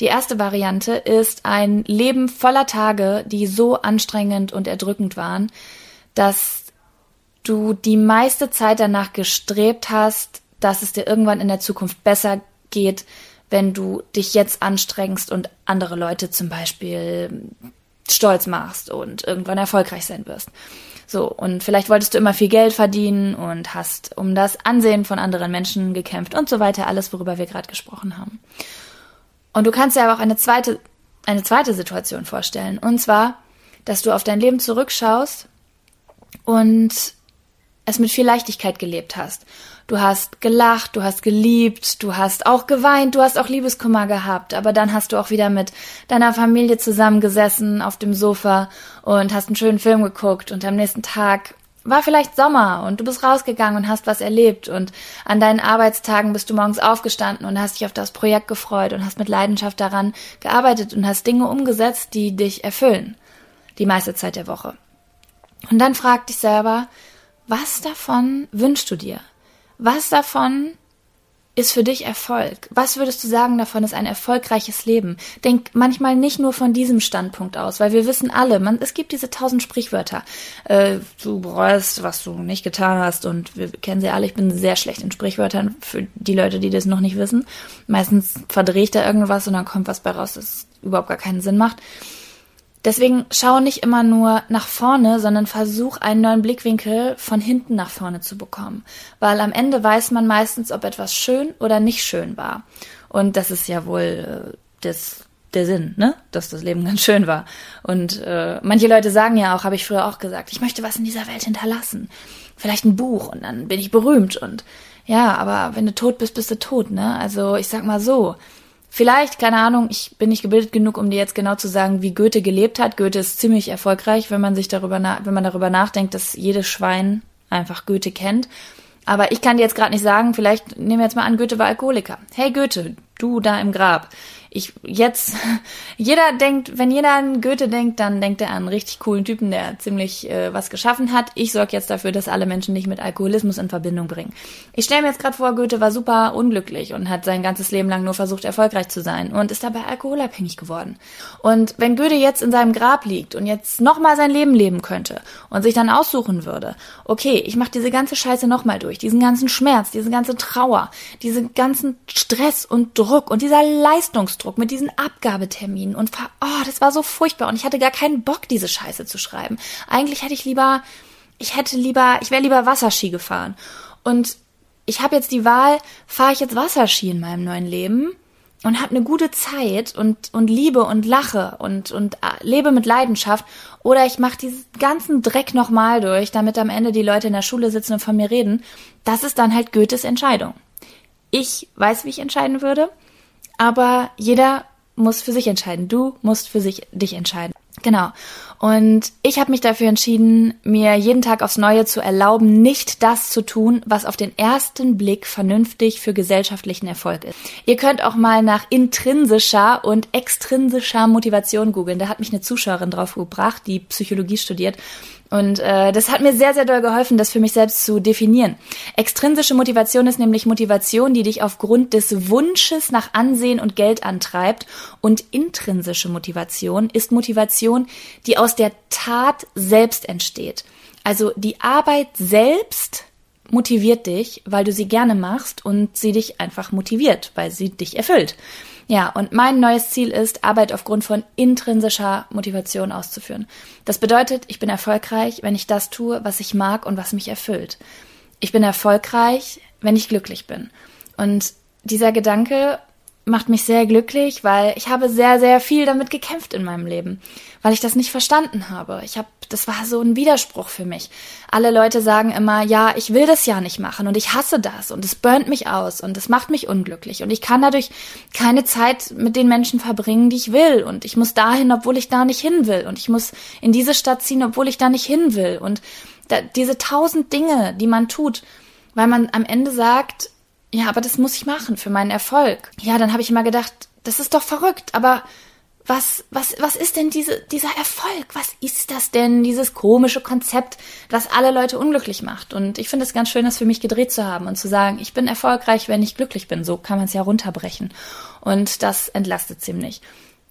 Die erste Variante ist ein Leben voller Tage, die so anstrengend und erdrückend waren, dass du die meiste Zeit danach gestrebt hast, dass es dir irgendwann in der Zukunft besser geht, wenn du dich jetzt anstrengst und andere Leute zum Beispiel stolz machst und irgendwann erfolgreich sein wirst. So, und vielleicht wolltest du immer viel Geld verdienen und hast um das Ansehen von anderen Menschen gekämpft und so weiter, alles, worüber wir gerade gesprochen haben. Und du kannst dir aber auch eine zweite, eine zweite Situation vorstellen. Und zwar, dass du auf dein Leben zurückschaust und es mit viel Leichtigkeit gelebt hast. Du hast gelacht, du hast geliebt, du hast auch geweint, du hast auch Liebeskummer gehabt, aber dann hast du auch wieder mit deiner Familie zusammengesessen auf dem Sofa und hast einen schönen Film geguckt und am nächsten Tag war vielleicht Sommer und du bist rausgegangen und hast was erlebt und an deinen Arbeitstagen bist du morgens aufgestanden und hast dich auf das Projekt gefreut und hast mit Leidenschaft daran gearbeitet und hast Dinge umgesetzt, die dich erfüllen. Die meiste Zeit der Woche. Und dann frag dich selber, was davon wünschst du dir? Was davon ist für dich Erfolg? Was würdest du sagen davon ist ein erfolgreiches Leben? Denk manchmal nicht nur von diesem Standpunkt aus, weil wir wissen alle, man, es gibt diese tausend Sprichwörter. Äh, du bereust, was du nicht getan hast und wir kennen sie alle. Ich bin sehr schlecht in Sprichwörtern für die Leute, die das noch nicht wissen. Meistens verdrehe ich da irgendwas und dann kommt was bei raus, das überhaupt gar keinen Sinn macht. Deswegen schau nicht immer nur nach vorne, sondern versuch einen neuen Blickwinkel von hinten nach vorne zu bekommen. Weil am Ende weiß man meistens, ob etwas schön oder nicht schön war. Und das ist ja wohl äh, das, der Sinn, ne? Dass das Leben ganz schön war. Und äh, manche Leute sagen ja auch, habe ich früher auch gesagt, ich möchte was in dieser Welt hinterlassen. Vielleicht ein Buch und dann bin ich berühmt und ja, aber wenn du tot bist, bist du tot, ne? Also ich sag mal so, Vielleicht, keine Ahnung, ich bin nicht gebildet genug, um dir jetzt genau zu sagen, wie Goethe gelebt hat. Goethe ist ziemlich erfolgreich, wenn man sich darüber, wenn man darüber nachdenkt, dass jedes Schwein einfach Goethe kennt. Aber ich kann dir jetzt gerade nicht sagen, vielleicht nehmen wir jetzt mal an, Goethe war Alkoholiker. Hey Goethe, du da im Grab ich jetzt, [LAUGHS] jeder denkt, wenn jeder an Goethe denkt, dann denkt er an einen richtig coolen Typen, der ziemlich äh, was geschaffen hat. Ich sorge jetzt dafür, dass alle Menschen nicht mit Alkoholismus in Verbindung bringen. Ich stelle mir jetzt gerade vor, Goethe war super unglücklich und hat sein ganzes Leben lang nur versucht, erfolgreich zu sein und ist dabei alkoholabhängig geworden. Und wenn Goethe jetzt in seinem Grab liegt und jetzt nochmal sein Leben leben könnte und sich dann aussuchen würde, okay, ich mache diese ganze Scheiße nochmal durch, diesen ganzen Schmerz, diese ganze Trauer, diesen ganzen Stress und Druck und dieser Leistungs Leistungsdruck, mit diesen Abgabeterminen und oh, das war so furchtbar und ich hatte gar keinen Bock, diese Scheiße zu schreiben. Eigentlich hätte ich lieber, ich hätte lieber, ich wäre lieber Wasserski gefahren. Und ich habe jetzt die Wahl, fahre ich jetzt Wasserski in meinem neuen Leben und habe eine gute Zeit und und liebe und lache und und äh, lebe mit Leidenschaft oder ich mache diesen ganzen Dreck nochmal durch, damit am Ende die Leute in der Schule sitzen und von mir reden. Das ist dann halt Goethes Entscheidung. Ich weiß, wie ich entscheiden würde. Aber jeder muss für sich entscheiden. Du musst für sich dich entscheiden. Genau. Und ich habe mich dafür entschieden, mir jeden Tag aufs Neue zu erlauben, nicht das zu tun, was auf den ersten Blick vernünftig für gesellschaftlichen Erfolg ist. Ihr könnt auch mal nach intrinsischer und extrinsischer Motivation googeln. Da hat mich eine Zuschauerin drauf gebracht, die Psychologie studiert und äh, das hat mir sehr, sehr doll geholfen, das für mich selbst zu definieren. Extrinsische Motivation ist nämlich Motivation, die dich aufgrund des Wunsches nach Ansehen und Geld antreibt. Und intrinsische Motivation ist Motivation, die aus der Tat selbst entsteht. Also die Arbeit selbst motiviert dich, weil du sie gerne machst und sie dich einfach motiviert, weil sie dich erfüllt. Ja, und mein neues Ziel ist, Arbeit aufgrund von intrinsischer Motivation auszuführen. Das bedeutet, ich bin erfolgreich, wenn ich das tue, was ich mag und was mich erfüllt. Ich bin erfolgreich, wenn ich glücklich bin. Und dieser Gedanke macht mich sehr glücklich, weil ich habe sehr, sehr viel damit gekämpft in meinem Leben, weil ich das nicht verstanden habe. Ich habe, das war so ein Widerspruch für mich. Alle Leute sagen immer, ja, ich will das ja nicht machen und ich hasse das und es burnt mich aus und es macht mich unglücklich und ich kann dadurch keine Zeit mit den Menschen verbringen, die ich will und ich muss dahin, obwohl ich da nicht hin will und ich muss in diese Stadt ziehen, obwohl ich da nicht hin will und da, diese tausend Dinge, die man tut, weil man am Ende sagt, ja, aber das muss ich machen für meinen Erfolg. Ja, dann habe ich immer gedacht, das ist doch verrückt, aber was, was, was ist denn diese, dieser Erfolg? Was ist das denn, dieses komische Konzept, das alle Leute unglücklich macht? Und ich finde es ganz schön, das für mich gedreht zu haben und zu sagen, ich bin erfolgreich, wenn ich glücklich bin. So kann man es ja runterbrechen. Und das entlastet ziemlich.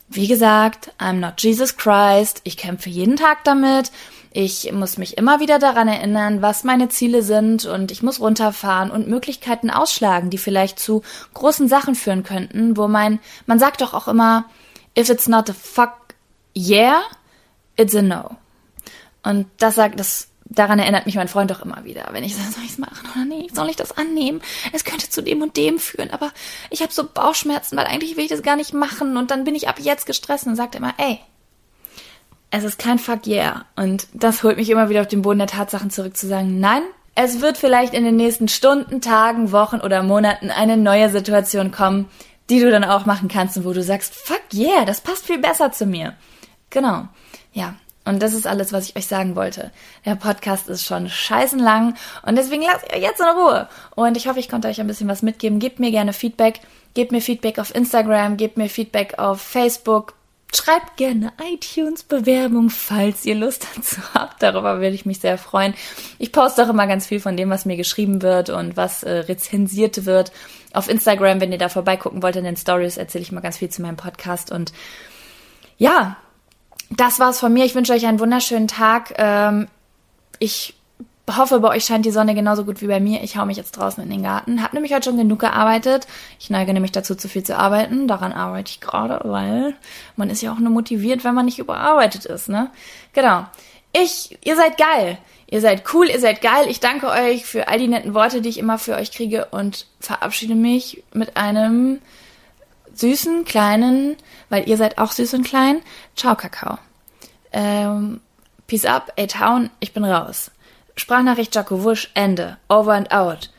Wie gesagt, I'm not Jesus Christ. Ich kämpfe jeden Tag damit. Ich muss mich immer wieder daran erinnern, was meine Ziele sind und ich muss runterfahren und Möglichkeiten ausschlagen, die vielleicht zu großen Sachen führen könnten, wo mein, man sagt doch auch immer, if it's not a fuck yeah, it's a no. Und das sagt, das, daran erinnert mich mein Freund doch immer wieder, wenn ich sage, soll ich es machen oder nicht, soll ich das annehmen? Es könnte zu dem und dem führen, aber ich habe so Bauchschmerzen, weil eigentlich will ich das gar nicht machen und dann bin ich ab jetzt gestresst und sagt immer, ey, es ist kein Fuck yeah. Und das holt mich immer wieder auf den Boden der Tatsachen zurück zu sagen, nein, es wird vielleicht in den nächsten Stunden, Tagen, Wochen oder Monaten eine neue Situation kommen, die du dann auch machen kannst und wo du sagst, fuck yeah, das passt viel besser zu mir. Genau. Ja. Und das ist alles, was ich euch sagen wollte. Der Podcast ist schon scheißen lang und deswegen lasst ihr euch jetzt in Ruhe. Und ich hoffe, ich konnte euch ein bisschen was mitgeben. Gebt mir gerne Feedback. Gebt mir Feedback auf Instagram, gebt mir Feedback auf Facebook, Schreibt gerne iTunes-Bewerbung, falls ihr Lust [LAUGHS] dazu habt. Darüber würde ich mich sehr freuen. Ich poste auch immer ganz viel von dem, was mir geschrieben wird und was äh, rezensiert wird. Auf Instagram, wenn ihr da vorbeigucken wollt in den Stories, erzähle ich mal ganz viel zu meinem Podcast. Und ja, das war's von mir. Ich wünsche euch einen wunderschönen Tag. Ähm, ich hoffe, bei euch scheint die Sonne genauso gut wie bei mir. Ich hau mich jetzt draußen in den Garten. Hab nämlich heute schon genug gearbeitet. Ich neige nämlich dazu, zu viel zu arbeiten. Daran arbeite ich gerade, weil man ist ja auch nur motiviert, wenn man nicht überarbeitet ist, ne? Genau. Ich, ihr seid geil. Ihr seid cool, ihr seid geil. Ich danke euch für all die netten Worte, die ich immer für euch kriege und verabschiede mich mit einem süßen, kleinen, weil ihr seid auch süß und klein. Ciao, Kakao. Ähm, peace up, A-Town, ich bin raus. Sprachnachricht Jaco Wusch, Ende. Over and out.